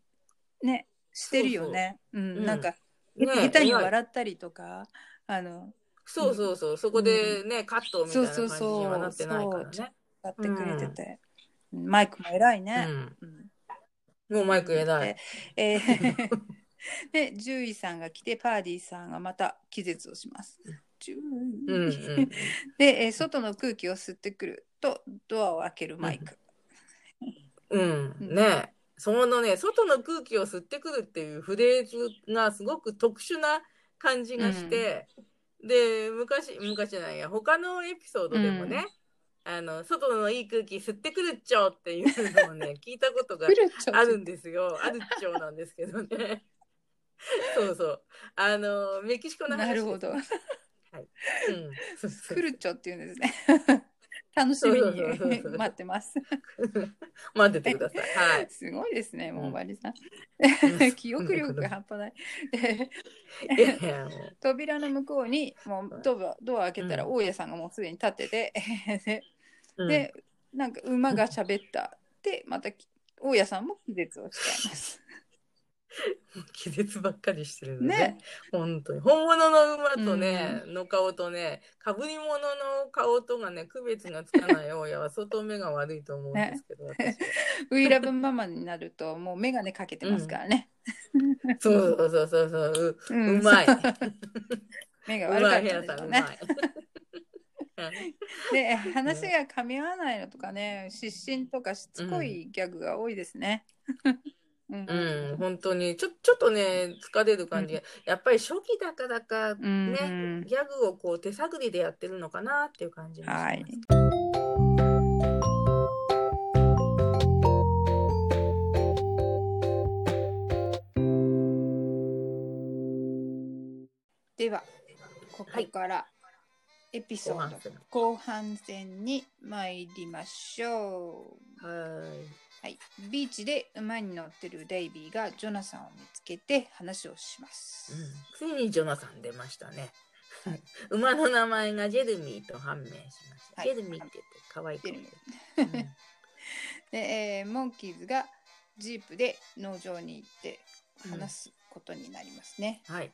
ね、してるよね。うん。うん。なんか、ね下手に笑ったりとかあのそうそうそう、そこでね、カットみたいな感じにはなってないからそうね。やってくれてて、うんマイクも偉いね。うん。うんもうマイク偉い。でえー [laughs] で獣医さんが来てパーディーさんがまた気絶をします。うんうん。で、えー外の空気を吸ってくるとドアを開けるマイク。うん、ねそのね、外の空気を吸ってくるっていうフレーズがすごく特殊な感じがして、で、昔、昔じゃないや、他のエピソードでもね、あの、外のいい空気吸ってくるっちょっていうのをね、[laughs] 聞いたことがあるんですよ。あるっちょなんですけどね。[laughs] そうそう。あの、メキシコの話なるほど。うん。そうそう来るちょっていうんですね。楽しみに待ってます。[laughs] 待っててください。はい。[laughs] すごいですね、もうバリさん。うん [laughs] 記憶力が半端ない。扉の向こうにもうドアドア開けたらうん大家さんがもうすでに立ってて、でなんか馬が喋った。でまたき大家さんも気絶をしちゃいます。[laughs] 気絶ばっかりしてるのね。ね本当に。本物の馬とね、の顔とね、かぶり物の顔とがね、区別がつかない親は相当目が悪いと思うんですけど、私は [laughs] ウイラブママになるともう眼鏡かけてますからね。そうそうそうそうそう、ううんうまい。[laughs] 目がう悪かったんね。で話が噛み合わないのとかね失神とかしつこいギャグが多いですね。うんうん、本当に、ちょ、ちょっとね、疲れる感じ。やっぱり初期だからか、うんね、うんギャグをこう手探りでやってるのかなっていう感じがします。はい。ではここからエピソード後半戦後半戦に参りましょう。はい。はい、ビーチで馬に乗ってるデイビーがジョナサンを見つけて話をします。うん、ついにジョナサン出ましたね。はい馬の名前がジェルミーと判明しました。はいジェルミーって言って可愛い子ジェルミで [laughs] で、えーモンキーズがジープで農場に行って話すことになりますね。うんはい。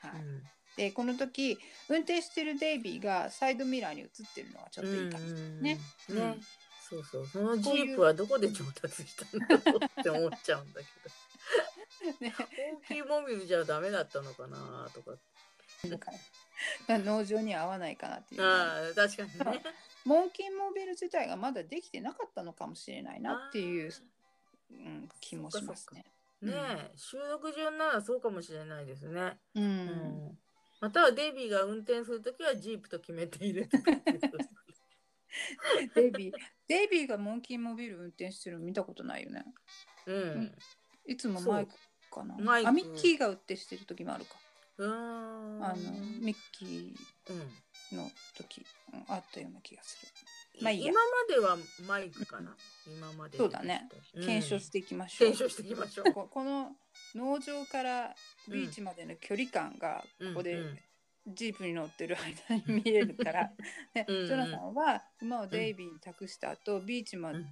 はいうんでこの時運転してるデイビーがサイドミラーに映ってるのはちょっといい感じですね。うんね、うんそうそう。そのジープはどこで上達したんだろうって思っちゃうんだけど。[laughs] ね大きいモビルじゃダメだったのかなとか。まあ農場には合わないかなっていう。ああ、確かにね。[laughs] モンキーモビル自体がまだできてなかったのかもしれないなっていう、うん、気もしますね。ねえ、収録順ならそうかもしれないですね。う、うんん。またはデイビーが運転するときはジープと決めているて。[laughs] デイビーデイビーがモンキーモビル運転してるの見たことないよね。うん。いつもマイクかな。マイクあミッキーが運転してる時もあるか。うーん。あのミッキうん。ーの時、うんあったような気がする。まあいいや今まではマイクかな。今まで。そうだね。うん検証していきましょう。検証していきましょう。こ [laughs] この農場からビーチまでの距離感がここでうんうんジープに乗ってる間に見えるから、[laughs] でうんうん。ジョナサンは馬をデイビーに託した後、ビーチまでうん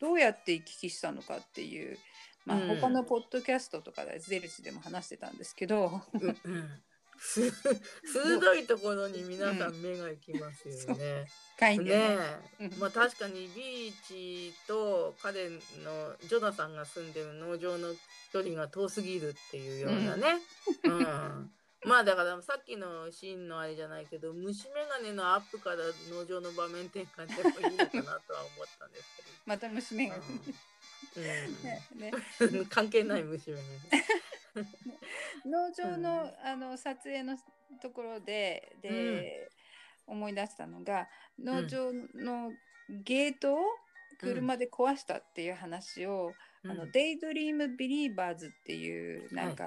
どうやって行き来したのかっていう、まあ、うん。他のポッドキャストとかでゼルチでも話してたんですけど、うんうん。す鋭いところに皆さん目が行きますよね。ね。まあ確かにビーチと彼のジョナサンが住んでる農場の距離が遠すぎるっていうようなね。うんまあだからさっきのシーンのあれじゃないけど虫眼鏡のアップから農場の場面転換でもいいのかなとは思ったんですけど。[laughs] また娘が、うん。ねね。う [laughs] ん関係ない虫眼農場の, [laughs] うあの撮影のところでで、思い出したのが農場のゲートを車で壊したっていう話を、あの鏡。デイドリームビリーバーズっていうなんか、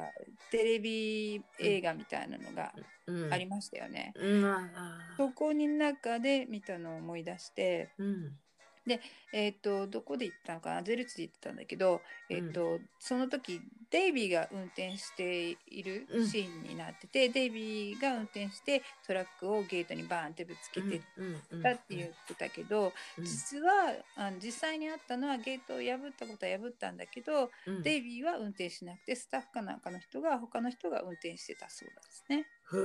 テレビ映画みたいなのがうん。ありましたよね。うん。あそこに中で見たのを思い出して、ーうんえっ、とどこで行ったのかなゼルツで行ってたんだけど、えっ、とその時デイビーが運転しているシーンになってて、デイビーが運転してトラックをゲートにバーンってぶつけてったって言ってたけど、うん。実はあの実際にあったのはゲートを破ったことは破ったんだけど、うん。デイビーは運転しなくてスタッフかなんかの人が他の人が運転してたそうですね。へ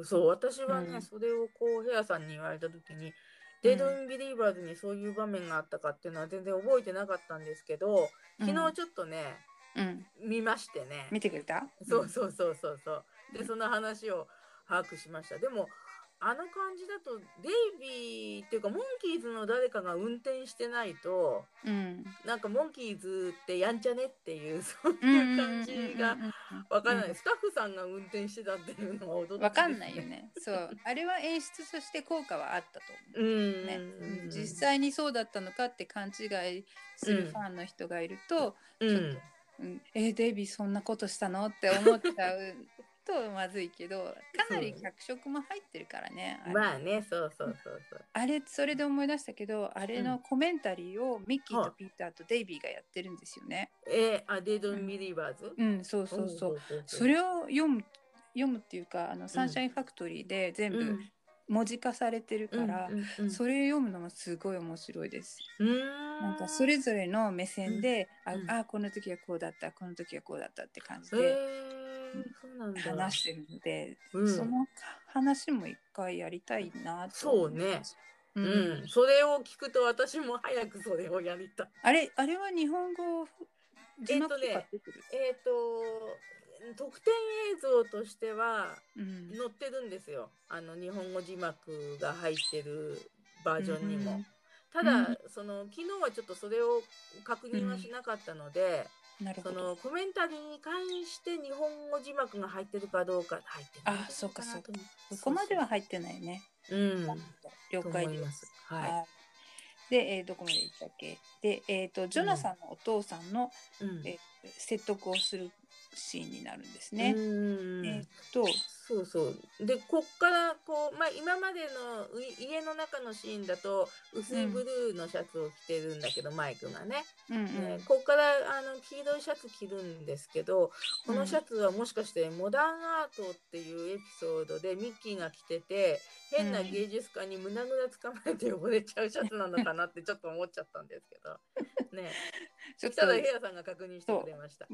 え、そう私はね、うん。それをこうヘアさんに言われた時に「デイドリーム・ビリーバーズ」にそういう場面があったかっていうのは全然覚えてなかったんですけど昨日ちょっとね、うん、見ましてね。見てくれた？そうそうそうそうそう。でその話を把握しました。でもあの感じだとデイビーっていうかモンキーズの誰かが運転してないとうん。なんかモンキーズってやんちゃねっていうそういう感じがわかんない、うんスタッフさんが運転してたっていうのは驚きわかんないよ。ね。そう。あれは演出として効果はあったとう思う。ね、ん、実際にそうだったのかって勘違いするファンの人がいると、うん、うん。えーデイビーそんなことしたの？って思っちゃうとまずいけどかなり脚色も入ってるからね。あれまあね、そうそうそうそう。あれそれで思い出したけどあれのコメンタリーをミッキーとピーターとデイビーがやってるんですよね。えー、あ、デイドンビリーバーズ、うん、そうそうそう。うそれを読む読むっていうかあのサンシャインファクトリーで全部うん文字化されてるから、うんうんうんそれ読むのもすごい面白いです。うーんなんかそれぞれの目線で、うんああこの時はこうだったこの時はこうだったって感じえで。話してるので、うん。その話も一回やりたいなとそうね。ううん。ん、それを聞くと私も早くそれをやりたい。あれあれは日本語字幕とか出てる、えっ、と特典映像としてはうん。載ってるんですよ。あの日本語字幕が入ってるバージョンにも。ただ、うん。その昨日はちょっとそれを確認はしなかったので、そなるほど。のコメンタリーに関して日本語字幕が入ってるかどうか入ってない。あそうかそうか。そこまでは入ってないね。うん。了と解です。す。ははい。で、えーどこまで行ったっけ？で、えー、とジョナサンのお父さんの、い。うん。え説得をするシーンになるんですね。うんえっと。そうそう。でこっからこう、まあ、今までのう家の中のシーンだと薄いブルーのシャツを着てるんだけど、マイクがね。うんうん。ねこっからあの黄色いシャツ着るんですけどこのシャツはもしかしてモダンアートっていうエピソードでミッキーが着てて変な芸術家に胸ぐらつかまれて汚れちゃうシャツなのかなってちょっと思っちゃったんですけど。ね。[laughs] ちょっとただヘアさんが確認してくれました。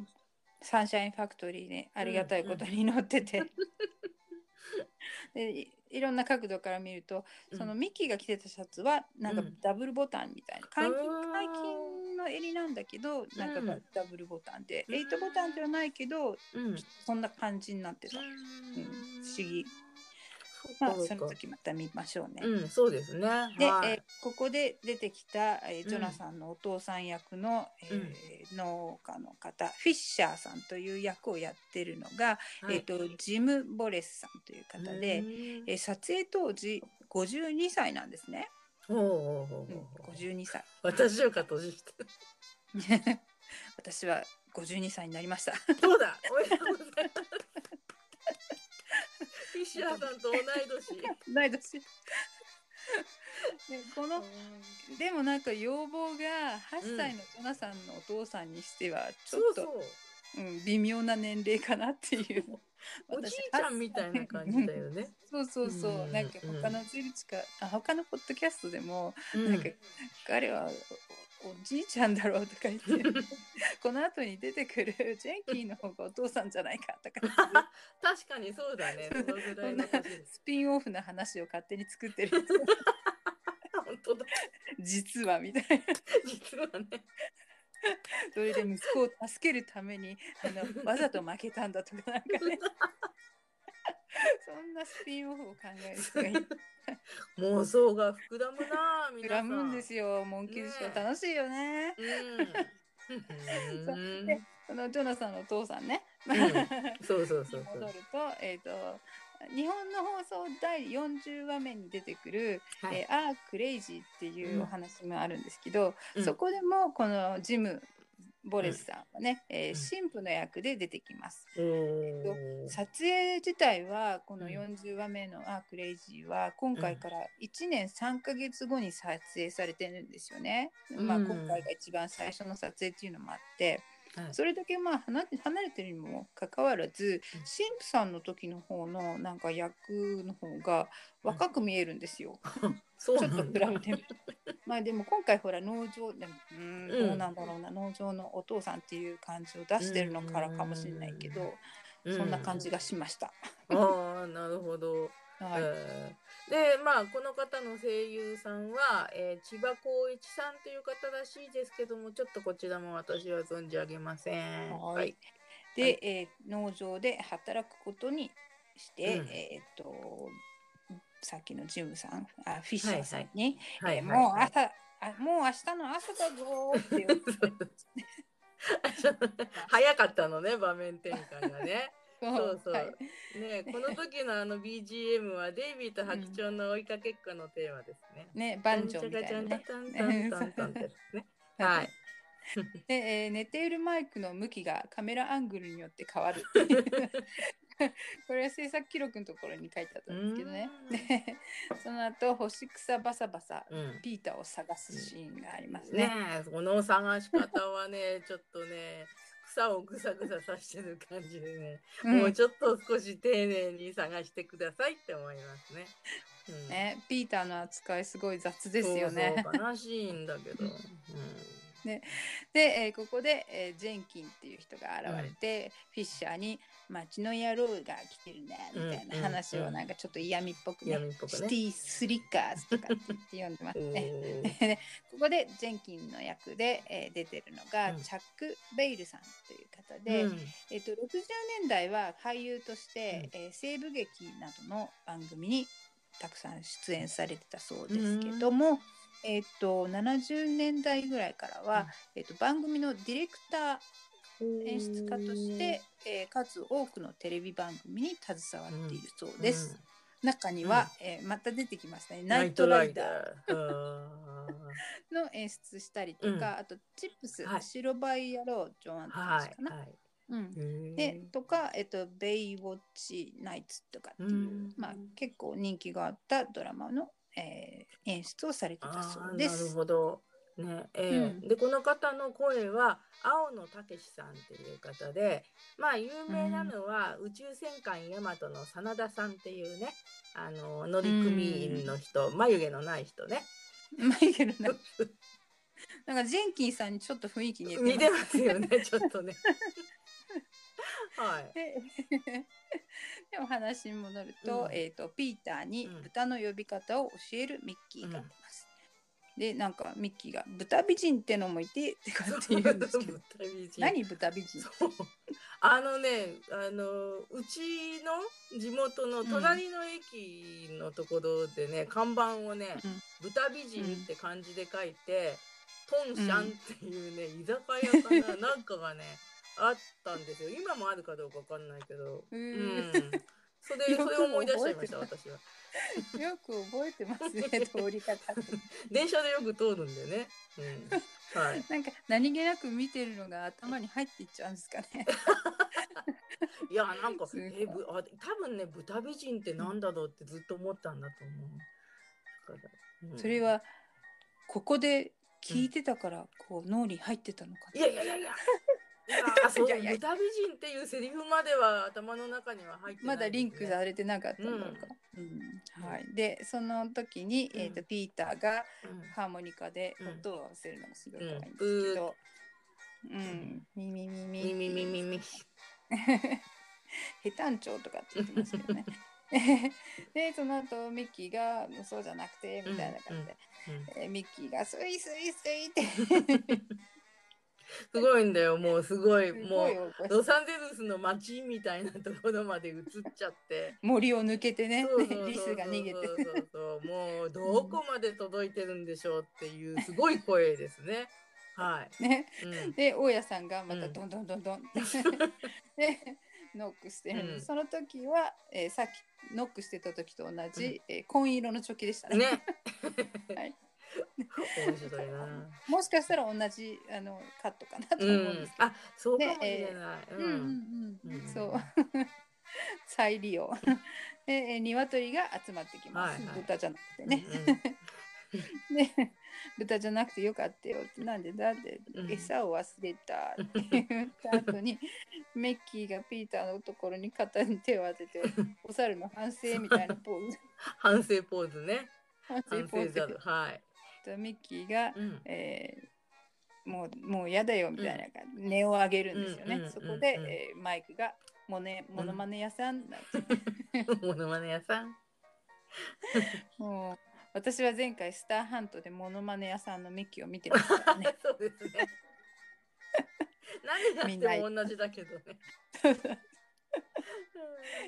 サンシャインファクトリーねありがたいことに載ってて、[laughs] でいいろんな角度から見るとそのミッキーが着てたシャツはなんかうん。ダブルボタンみたいな。解禁の襟なんだけどなんかうんダブルボタンでうん。エイトボタンではないけどうん。そんな感じになってた、うん、不思議まあその時また見ましょうね。うん、そうですね。で、はいえーここで出てきた、えーうんジョナサンのお父さん役の、えー農家の方フィッシャーさんという役をやってるのが、はいえー、とジム・ボレスさんという方で、うんえー撮影当時52歳なんですね、ほうほうほうほうんうほう52歳私よりか年下。私 [laughs] は52歳になりましたそうだ。おめでとうございます。フィッシャーさんと同い年。同い年でこのでもなんか要望が8歳のジョナサンのお父さんにしてはちょっと。うん、微妙な年齢かなっていうおじいちゃんみたいな感じだよね。[laughs] そうそうそう、うんなんか他のジルチか、あ他のポッドキャストでも、うんなんか彼はおおじいちゃんだろうとか言って [laughs] この後に出てくるジェンキーの方がお父さんじゃないかとか [laughs] 確かにそうだね。スピンオフの話を勝手に作ってる本当だ。実はみたいな実はね。[laughs] それで息子を助けるためにあのわざと負けたんだとかなんかね。[laughs] そんなスピンオフを考える人がいる妄想が膨らむなあ、皆さん。膨らむんですよ。モンキーズショーね楽しいよね。うん。[laughs] そでこのジョナサンのお父さんね、うん。そうそうそうそう。に戻る。と,、えー、と日本の放送第40話目に出てくる「はい。えーあークレイジー」っていうお話もあるんですけど、うん。そこでもこのジム・ボレスさんはね、えー神父の役で出てきます。おー撮影自体はこのうん。40話目の「あークレイジー」は今回から1年3ヶ月後に撮影されてるんですよね。まあ、うん今回が一番最初の撮影っていうのもあって。はい。それだけまあ離れてるにもかかわらず神父さんの時の方のなんか役の方が若く見えるんですよ。[laughs] そうちょっと比べて。[laughs] まあでも今回ほら農場でもうーんうん。どうなんだろうな、農場のお父さんっていう感じを出してるのからかもしれないけど、そんな感じがしました。ああなるほど。[laughs] はい。えーでまあこの方の声優さんは、えー千葉光一さんという方らしいですけどもちょっとこちらも私は存じ上げません。はい。で、はい。えー農場で働くことにして、うん。えーっとさっきのジムさんあフィッシャーさんに、もう朝、あもう明日の朝だぞーって言って。[laughs] 早かったのね場面転換がね。そうそう。はいねこの時のあの BGM はデイビーと白鳥の追いかけっこのテーマですね。ねバンジョーみたいなね。はい。で、えー寝ているマイクの向きがカメラアングルによって変わる [laughs] これは制作記録のところに書いてあったんですけどねうんでその後干し草バサバサうん。ピーターを探すシーンがありますねね。え、この探し方はね、ちょっとね、草をぐさぐささしてる感じでね、うんもうちょっと少し丁寧に探してくださいって思いますね。うんね、ピーターの扱いすごい雑ですよね。そうそう悲しいんだけど。うん [laughs] で、えーここで、えージェンキンっていう人が現れて、フィッシャーに「町の野郎が来てるね」みたいな話うんうん。をなんかちょっと嫌味っぽくね嫌味っぽくね。シティスリッカーズ」とかって言って読んでますね。[laughs] [laughs] ここでジェンキンの役で、えー出てるのが、うん。チャック・ベイルさんという方で、うん。えっと60年代は俳優として、うえー西部劇などの番組にたくさん出演されてたそうですけども、えっと70年代ぐらいからは、えっと番組のディレクター演出家として、えー数多くのテレビ番組に携わっているそうです。中には、えーまた出てきますね「ナイトライダー」ー。の演出したりとか、あとチップス、はい。白バイ野郎ジョン・アントニはいーかな、はい。うん。でとか、えっと、ベイウォッチナイツとかっていう、うん。まあ、結構人気があったドラマの、えー演出をされてたそうです。ほど。ねえーうんでこの方の声は青野武さんっていう方でまあ有名なのは、宇宙戦艦ヤマトの真田さんっていうねあの乗組員の人、眉毛のない人ねマイケルななんかジェンキンさんにちょっと雰囲気似てますよねちょっとね。はい。で [laughs] でお話に戻ると,、うん。えー、とピーターにうん。豚の呼び方を教えるミッキーがいます。でなんかミッキーが「豚美人ってのもいて」ってかって言うんですけど。何豚美人？あのねあのうちの地元の隣の駅のところでね、看板をねうん「豚美人」って漢字で書いて「トンシャン」っていうね、居酒屋かななんかがねあったんですよ。今もあるかどうかわかんないけど、へうーん、それそれを思い出しちゃいました覚私は。[laughs] よく覚えてますね通り方。[laughs] 電車でよく通るんでね、うん、はい。[laughs] なんか何気なく見てるのが頭に入っていっちゃうんですかね。いやなんかえぶあ多分ね豚美人ってなんだろうってずっと思ったんだと思う。うん。それはここで聞いてたからこう脳に入ってたのかいやいやいやいや。いや。ーそう。[laughs] いやいや。豚美人っていうセリフまでは頭の中には入ってない、まだリンクされてなかったのか、うん。うん。はい、でその時に、えー、とうんピーターがうん。ハーモニカでうん音を合わせるのがすごい可愛いんですうんけど、うん、ミミミミみみみみみ。ヘタンチョウとかって言ってますけどね。でその後ミッキーが「そうじゃなくて」みたいな感じで、えーミッキーが「スイスイスイ」ってすごいんだよ。もうすごい。すもうロサンゼルスの街みたいなところまで移っちゃって。森を抜けてね。リスが逃げて。もうどこまで届いてるんでしょうっていうすごい声ですね。はい。[laughs] ね。うん。で大家さんがまたうん。ドンドンドンドンって、[laughs] でノックしてる。その時は、えーさっきノックしてた時と同じ、えー紺色のチョキでしたね。ね。[laughs] はい [laughs] 面白いな。もしかしたら同じあのカットかなとう思うんでんす。けど、あ、そうかもしれない。うん。うんうん、うん。そう。[laughs] 再利用。[laughs] で、えー、鶏が集まってきます、はいはい。豚じゃなくてね、で豚じゃなくてよかったよって。なんでだってうん。餌を忘れたって言った後に、メッキーがピーターのところに肩に手を当ててお猿の反省みたいなポーズ。反省ポーズね。反省反ポーズ。はい。とミッキーが、うん。えーもうもうやだよみたいな感じ、音を上げるんですよね、うんうんそこで、うんうんえーマイクがモネモノマネ屋さんなんて [laughs] モノマネ屋さん？[laughs] もう私は前回スターハントでモノマネ屋さんのミッキーを見てましたからね [laughs] そうですね。何があみんなっても同じだけどね。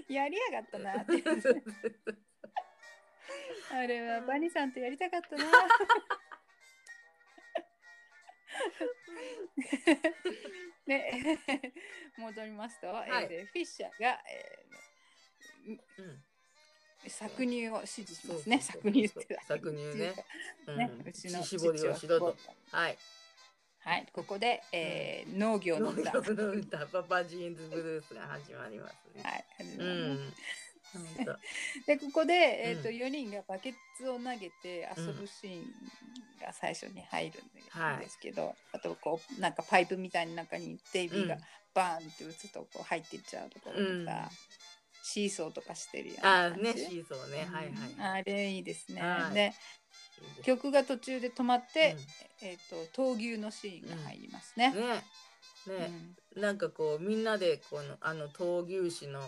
やりやがったなって [laughs] あれはバニさんとやりたかったな。で [laughs] 戻りますと、い。えーでフィッシャーが、えうん。ー搾乳を指示しますね。そうそうそう搾乳って搾乳ね。うんねうちの乳搾りをしろと。はい。はい。ここで、えー農業の農歌業の歌、パパジーンズブルースが始まりますね。はい。始まうります。ん。[laughs] でここで、えーとうん。4人がバケツを投げて遊ぶシーンが最初に入るんですけど、あとこうなんかパイプみたいな中にデイビーがうんバーンって打つとこう入っていっちゃうところとか、うん。シーソーとかしてるやつあーね、シーソーね。はいはい。あれいいですね。はい。で曲が途中で止まって、うん。えっ、と闘牛のシーンが入りますね。ね。ね、うん。なんかこうみんなでこのあの闘牛士の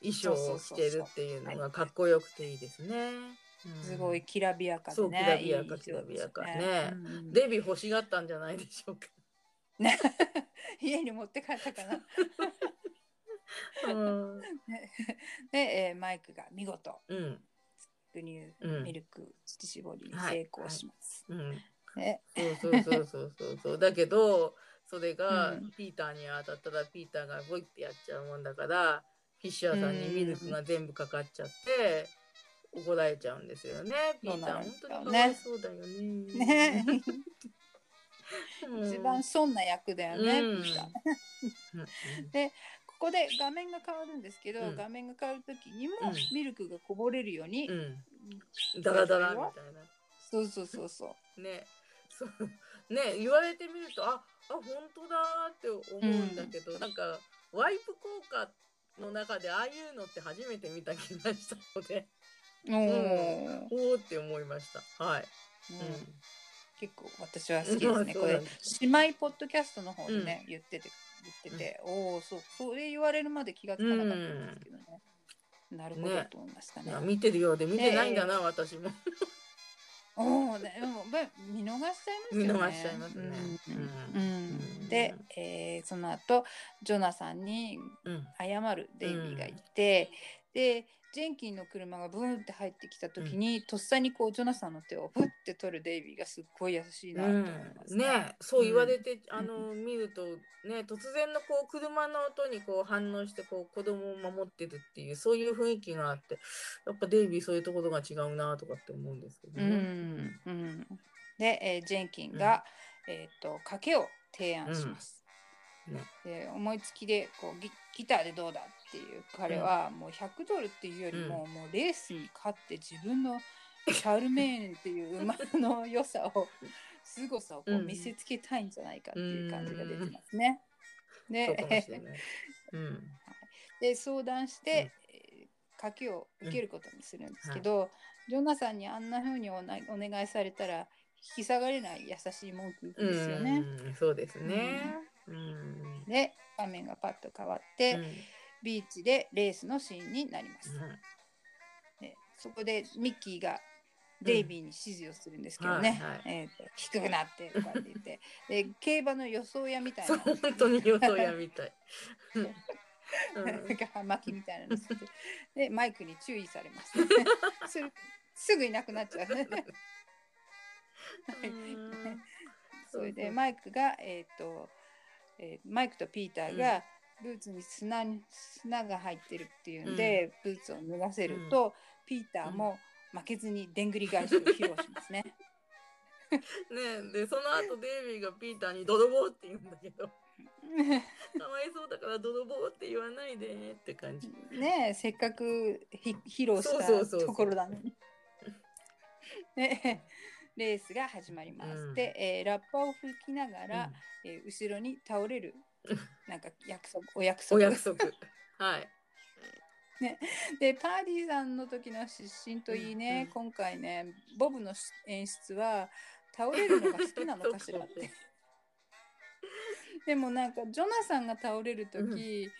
衣装を着てるっていうのがかっこよくていいですね。うんすごいきらびやかでそうね。きらびやかきらびやかねデビ欲しがったんじゃないでしょうか。[laughs] 家に持って帰ったかな。うん。[laughs] で、えーマイクが見事うん。牛乳、うんミルク乳搾りにはい成功します。うん。ねそうそうそうそうそうそう。だけど、それがうんピーターに当たったらピーターがボイってやっちゃうもんだから、フィッシャーさんにミルクが全部かかっちゃって、怒られちゃうんですよね。[laughs] ピーター、本当にかわいそうだよね。ね。うん。一番そんな役だよね。うん。ピーター。うん。ここで画面が変わるんですけど、うん。画面が変わる時にもうん。ミルクがこぼれるように、うん。うんダラダラみたいそうそうそうそなね。そう。ね言われてみるとああ本当だって思うんだけど、なんかワイプ効果の中でああいうのって初めて見た気がしたので。う。おー。おおって思いました。はい、うん。結構私は好きですね。[laughs] これ姉妹ポッドキャストの方でね、言ってて言ってて、おおそうそれ言われるまで気がつかなかったんですけどね。なるほどねと思いましたいね。や見てるようで見てないんだな、私も。おおねでもば見逃しちゃいますよね。見逃しちゃいますね。うん。うんうん。で、えーその後ジョナサンにうん。謝るデイビーがいて、でジェンキンの車がブーンって入ってきた時に、とっさにこうジョナサンの手をブッて取るデイビーがすっごい優しいなと思いますうん、ねそう言われて、あの見るとね突然のこう車の音にこう反応してこう子供を守ってるっていうそういう雰囲気があってやっぱデイビーそういうところが違うなとかって思うんですけどうね。ん。うん、で、えージェンキンが、えー、と賭けを提案します。ね。で思いつきでこうギギターでどうだっていう彼はもう100ドルっていうよりも、もうレースに勝って自分のシャルメーンっていう馬の良さを凄さをこううん。見せつけたいんじゃないかっていう感じが出てますね。でで相談して、えー賭けを受けることにするんですけど、ジョナサンにあんな風におなお願いされたら引き下がれない優しい文句ですよね。うんそうですね。うんで画面がパッと変わっうて、んビーチでレースのシーンになります。でそこでミッキーがデイビーに指示をするんですけどね、はいはいえーと低くなってとかって言ってで競馬の予想屋みたいな本当に予想屋みたい。うんうんなんか葉巻みたいなのでマイクに注意されます。[laughs] するすぐいなくなっちゃう。[laughs] それでマイクが、えーとえーマイクとピーターがブーツに砂に砂が入ってるっていうんで、ブーツを脱がせると、ピーターも負けずにでんぐり返しを披露しますね。[laughs] ねでその後デイビーがピーターに泥棒って言うんだけど。[laughs] かわいそうだから泥棒って言わないでって感じ。ねえせっかくひ披露したところなのに。でレースが始まります。うん。で、えーラッパを吹きながら、えー後ろに倒れる。なんか約束お約束。お約束。[laughs] はい。でパーディーさんの時の失神といいね、うん今回ねボブの演出は倒れるのが好きなのかしらって。[laughs] でもなんかジョナサンが倒れる時、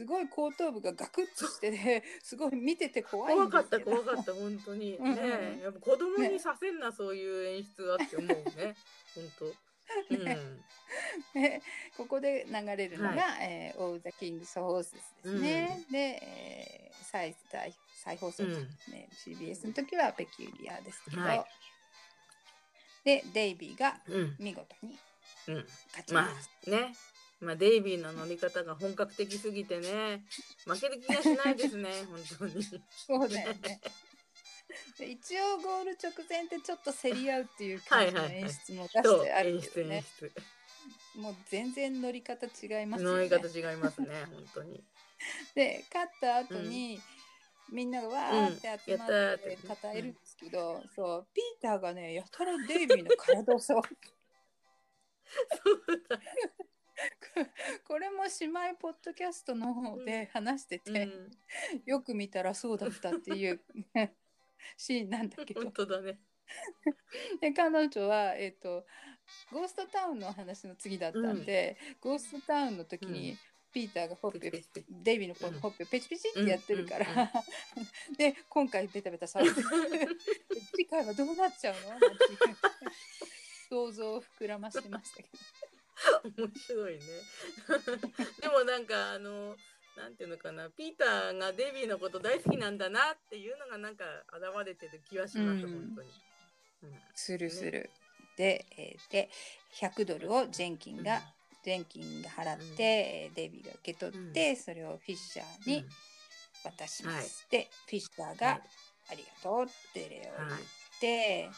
すごい後頭部がガクッとしてて [laughs] すごい見てて怖い怖かった怖かった本当に。うんうん。ねえ。やっぱ子供にさせんな、そういう演出はって思うね。本当。[laughs] うん。でここで流れるのがは「えー、オー・ザ・キングス・ホースですね。で、えー再再再放送、うん。ね、CBS の時はペキュリアですけど、はい。でデイビーがうん。見事にうん。勝ちまます。あね。まあデイビーの乗り方が本格的すぎてね負ける気がしないですね [laughs] 本当に。そうだよね。で一応ゴール直前ってちょっと競り合うっていう感じの演出も出してあるけどね。出。もう全然乗り方違いますよね。乗り方違いますね本当に。[laughs] で勝った後に、みんながわーって集まってえるんですけど、そうピーターがねやたらデイビーの体を触るそうだ。[laughs] [laughs] これも姉妹ポッドキャストの方で話してて、うん。よく見たらそうだったっていう [laughs] シーンなんだけど。本当だね。で彼女は、えー、とゴーストタウンの話の次だったんで、ゴーストタウンの時に、うん。ピーターがほっぺデイビーのほうんほっぺペチペチってやってるから、うんうん [laughs] で今回ベタベタ触って次回はどうなっちゃうの？なんて想像を膨らましてましたけど [laughs] 面白いね。[laughs] でもなんかあのなんていうのかなピーターがデイビーのこと大好きなんだなっていうのがなんか現れてる気はします、うん。本当に。うん。するする。で,、えーで100ドルをジェンキンが、うん。ジェンキンが払って、うん。えーデイビーが受け取って、それをフィッシャーに渡します。でフィッシャーが、はい。ありがとうって礼を言っはい。て、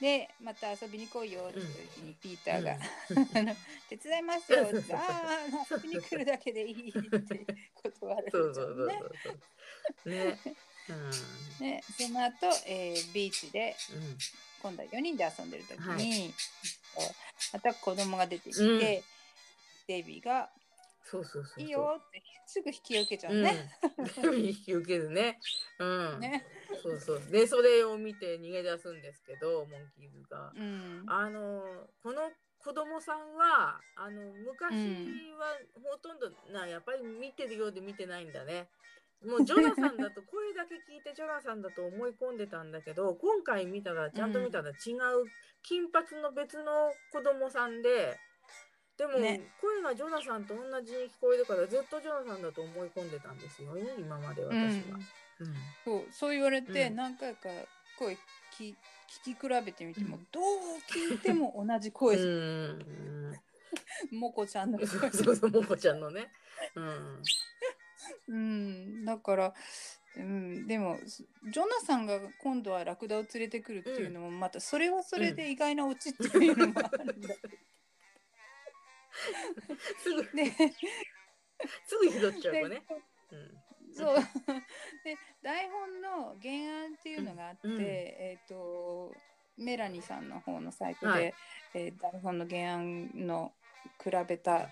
でまた遊びに来いよっていう時にピーターが、うん。手伝いますよ。ってああ遊びに来るだけでいいって断るそうそうそうんですよね。その後、えービーチで。今度は4人で遊んでる時に、はい。また子供が出てきて、うん。デイビーがそうそうそうそう。「いいよ」ってすぐ引き受けちゃううん。ね。引き受けるね。うん。ねそうそう。で、それを見て逃げ出すんですけど、モンキーズが。うんあのこの子供さんはあの昔はほとんどなやっぱり見てるようで見てないんだね。もうジョナサンだと [laughs] 声だけ聞いてジョナサンだと思い込んでたんだけど今回見たらちゃんと見たら違う金髪の別の子供さんででも、ね。声がジョナサンと同じに聞こえるからずっとジョナサンだと思い込んでたんですよね今まで私は。うん。うん。そうそう言われて、うん。何回か声聞聞き比べてみても、うん。どう聞いても同じ声もこちゃんの声。そうそうもこちゃんのね。うん。うん、だから、うん、でもジョナサンが今度はラクダを連れてくるっていうのもまたそれはそれで意外なオチっていうのもあるんだけど、すぐ。で [laughs] すぐ拾っちゃうで子ね。うん。そう。[laughs] で台本の原案っていうのがあって、うんうんえっ、とメラニさんの方のサイトで、はいえー台本の原案の比べた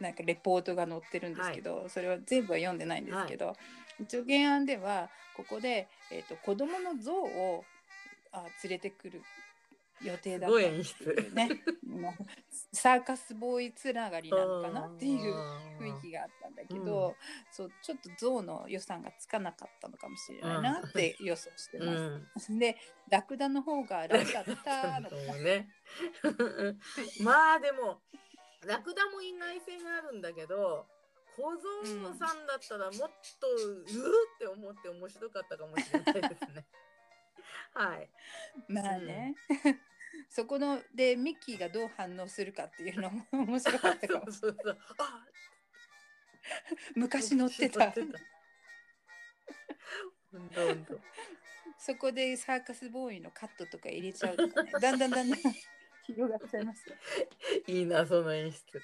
なんかレポートが載ってるんですけど、それは全部は読んでないんですけど、一応原案ではここで、えー、と子供の像をあ連れてくる予定すだったってごい演出。いうねサーカスボーイつながりなのかなっていう雰囲気があったんだけど、うんそうちょっと象の予算がつかなかったのかもしれないなって予想してうます。ん。でラクダの方が楽だったのかそうね。まあでもラクダも意外性があるんだけど小僧さんだったらもっとうーって思って面白かったかもしれないですね。はい。[laughs] まあね、そこのでミッキーがどう反応するかっていうのも面白かったかも。[laughs] そうそうそう。あ。昔乗ってた。そこでサーカスボーイのカットとか入れちゃうとかね。だんだんだんだん広がっちゃいます。よいいなその演出。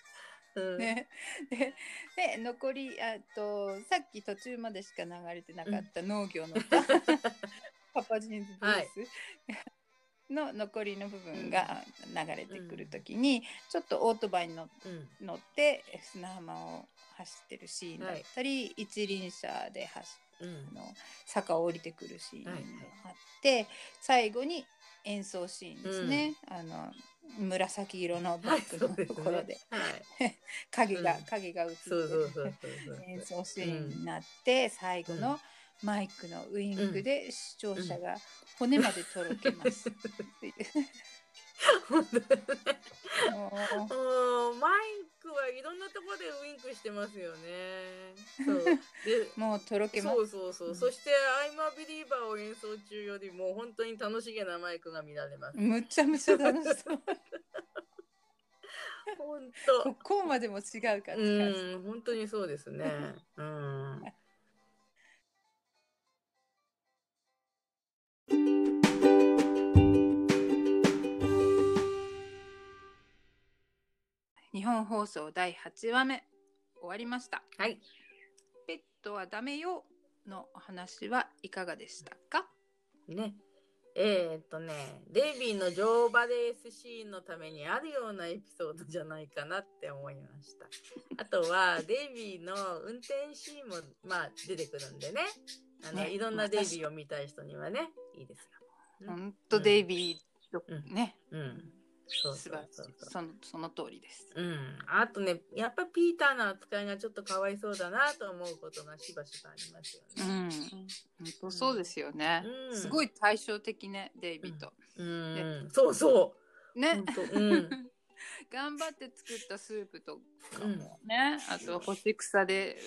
うん、ね、でで残りあとさっき途中までしか流れてなかった農業の歌、[laughs] パパジーンズブルースの残りの部分が流れてくる時に、ちょっとオートバイに乗って砂浜を走ってるシーンだったり、一輪車で走うん。あ。の坂を降りてくるシーンがはいあって、最後に演奏シーンですね、あの紫色のバはい、ッグのところで。[laughs] 影が、うん。影が映って。演奏シーンになって、最後のマイクのウインクで視聴者が骨までとろけますっていう。[laughs] 本当だね。ももうマイクはいろんなところでウインクしてますよね。そう。でう、もうとろけますそうそうそう。うんそして「I'm a Believer」を演奏中よりも本当に楽しげなマイクが見られます。むちゃむちゃ楽しそう。本ここまでも違うかって当。う感じ。ん、本当にそうですね。うん。本放送第8話目終わりました。はい。ペットはダメよのお話はいかがでしたか？ね。えーっとね、デイビーの乗馬レースシーンのためにあるようなエピソードじゃないかなって思いました。[laughs] あとは、デイビーの運転シーンも、まあ、出てくるんでね。あの、ねいろんなデイビーを見たい人にはね、いいですよ。うん本当デイビーと、うんね、うん。そう素晴らしいそうそうそう。そのその通りです。うん。あとね、やっぱピーターの扱いがちょっとかわいそうだなと思うことがしばしばありますようね。ん、本当そうですよね。うんすごい対照的ね、デイビーと。うん。そうそう。ねうん。頑張って作ったスープとかも。ね、あと干し草で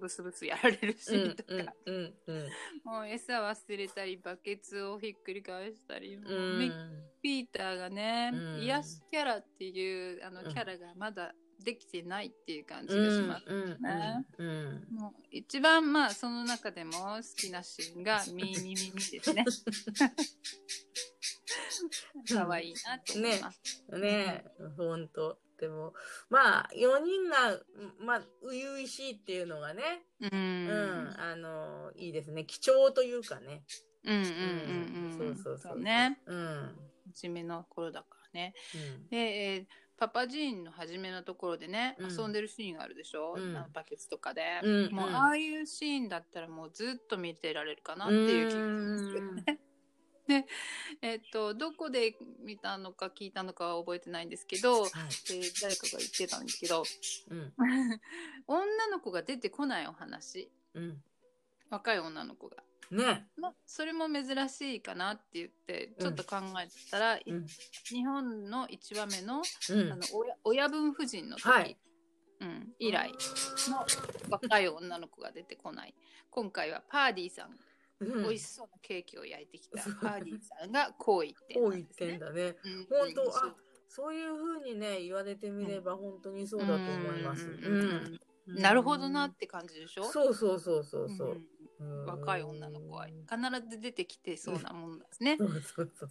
ブスブスやられるシーンとか、うんうん。うんもう餌忘れたりバケツをひっくり返したり、ミうん。ピーターがね、うん。癒しキャラっていうあのうんキャラがまだできてないっていう感じがします。うんねうんうん。もう一番まあその中でも好きなシーンがミーミミミですね。[laughs] [laughs] 可愛いなと思います。ねほんと。でも、まあ、4人が、まあ、初々しいっていうのがね、うん。ううんん、あの、いいですね。貴重というかね。うんうんうん。そうそうそうね。うん。初めの頃だからね。うんで、えーパパジーンの初めのところでね、うん遊んでるシーンがあるでしょ、うんバケツとかで、うんもううんああいうシーンだったらもうずっと見てられるかなっていう気がするね。[laughs] で、えっとどこで見たのか聞いたのかは覚えてないんですけど、はい。えー誰かが言ってたんですけどうん。[laughs] 女の子が出てこないお話うん。若い女の子が。ね。まあ、それも珍しいかなって言ってちょっと考えたら、うん。日本の1話目のうんあの親親分夫人の時、はいうん、以来の若い女の子が出てこない今回はパーディーさん、うん美味しそうなケーキを焼いてきたパーディーさんがこう言ってこう言ってんだね。うん本当、あ、そういうふうにね、言われてみれば本当にそうだと思います。なるほどなって感じでしょ？そうそうそうそうそう。うん若い女の子は必ず出てきてそうなもんですね。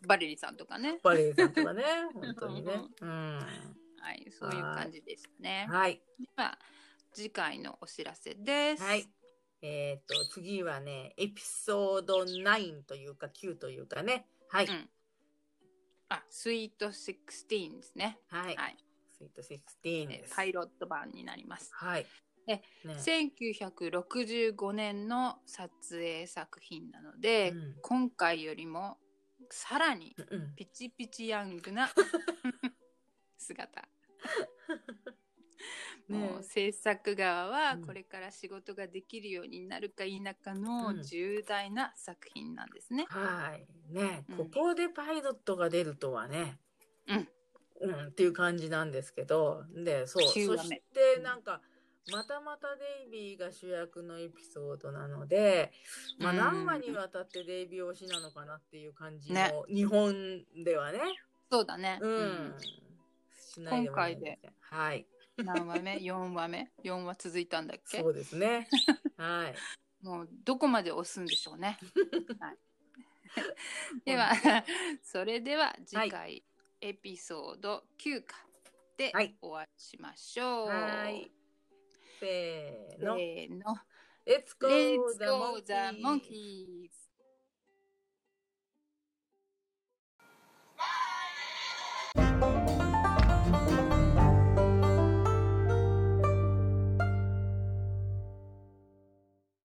バレリさんとかね。バレエさんとかね、[laughs] 本当にね。うん。はい、そういう感じでしたね。はい。では次回のお知らせです。はい。えっ、と、次はね、エピソード9というか9というかね。はい。うんあ、スイート16ですね。はい。はいスイート16えです。パイロット版になります。はい。えね1965年の撮影作品なので、うん今回よりもさらにうんピチピチヤングな [laughs] 姿。[laughs] もう制作側はうんこれから仕事ができるようになるか否かのうん重大な作品なんですね。はい。ね、うんここでパイロットが出るとはね。うん。うん、っていう感じなんですけど。で、そう。そして、なんか、またまたデイビーが主役のエピソードなので、まあうん何話にわたってデイビー推しなのかなっていう感じの、ね日本ではね。そうだね。うん。しないでもないんですねはい。何話目 ?4 話目 ?4 話続いたんだっけ？そうですね。はい。もうどこまで押すんでしょうね。[laughs] はい、[laughs] では、それでは次回エピソード9かではいお会いしましょう。はい。せーせの。ーの。Let's go Let's go the monkeys!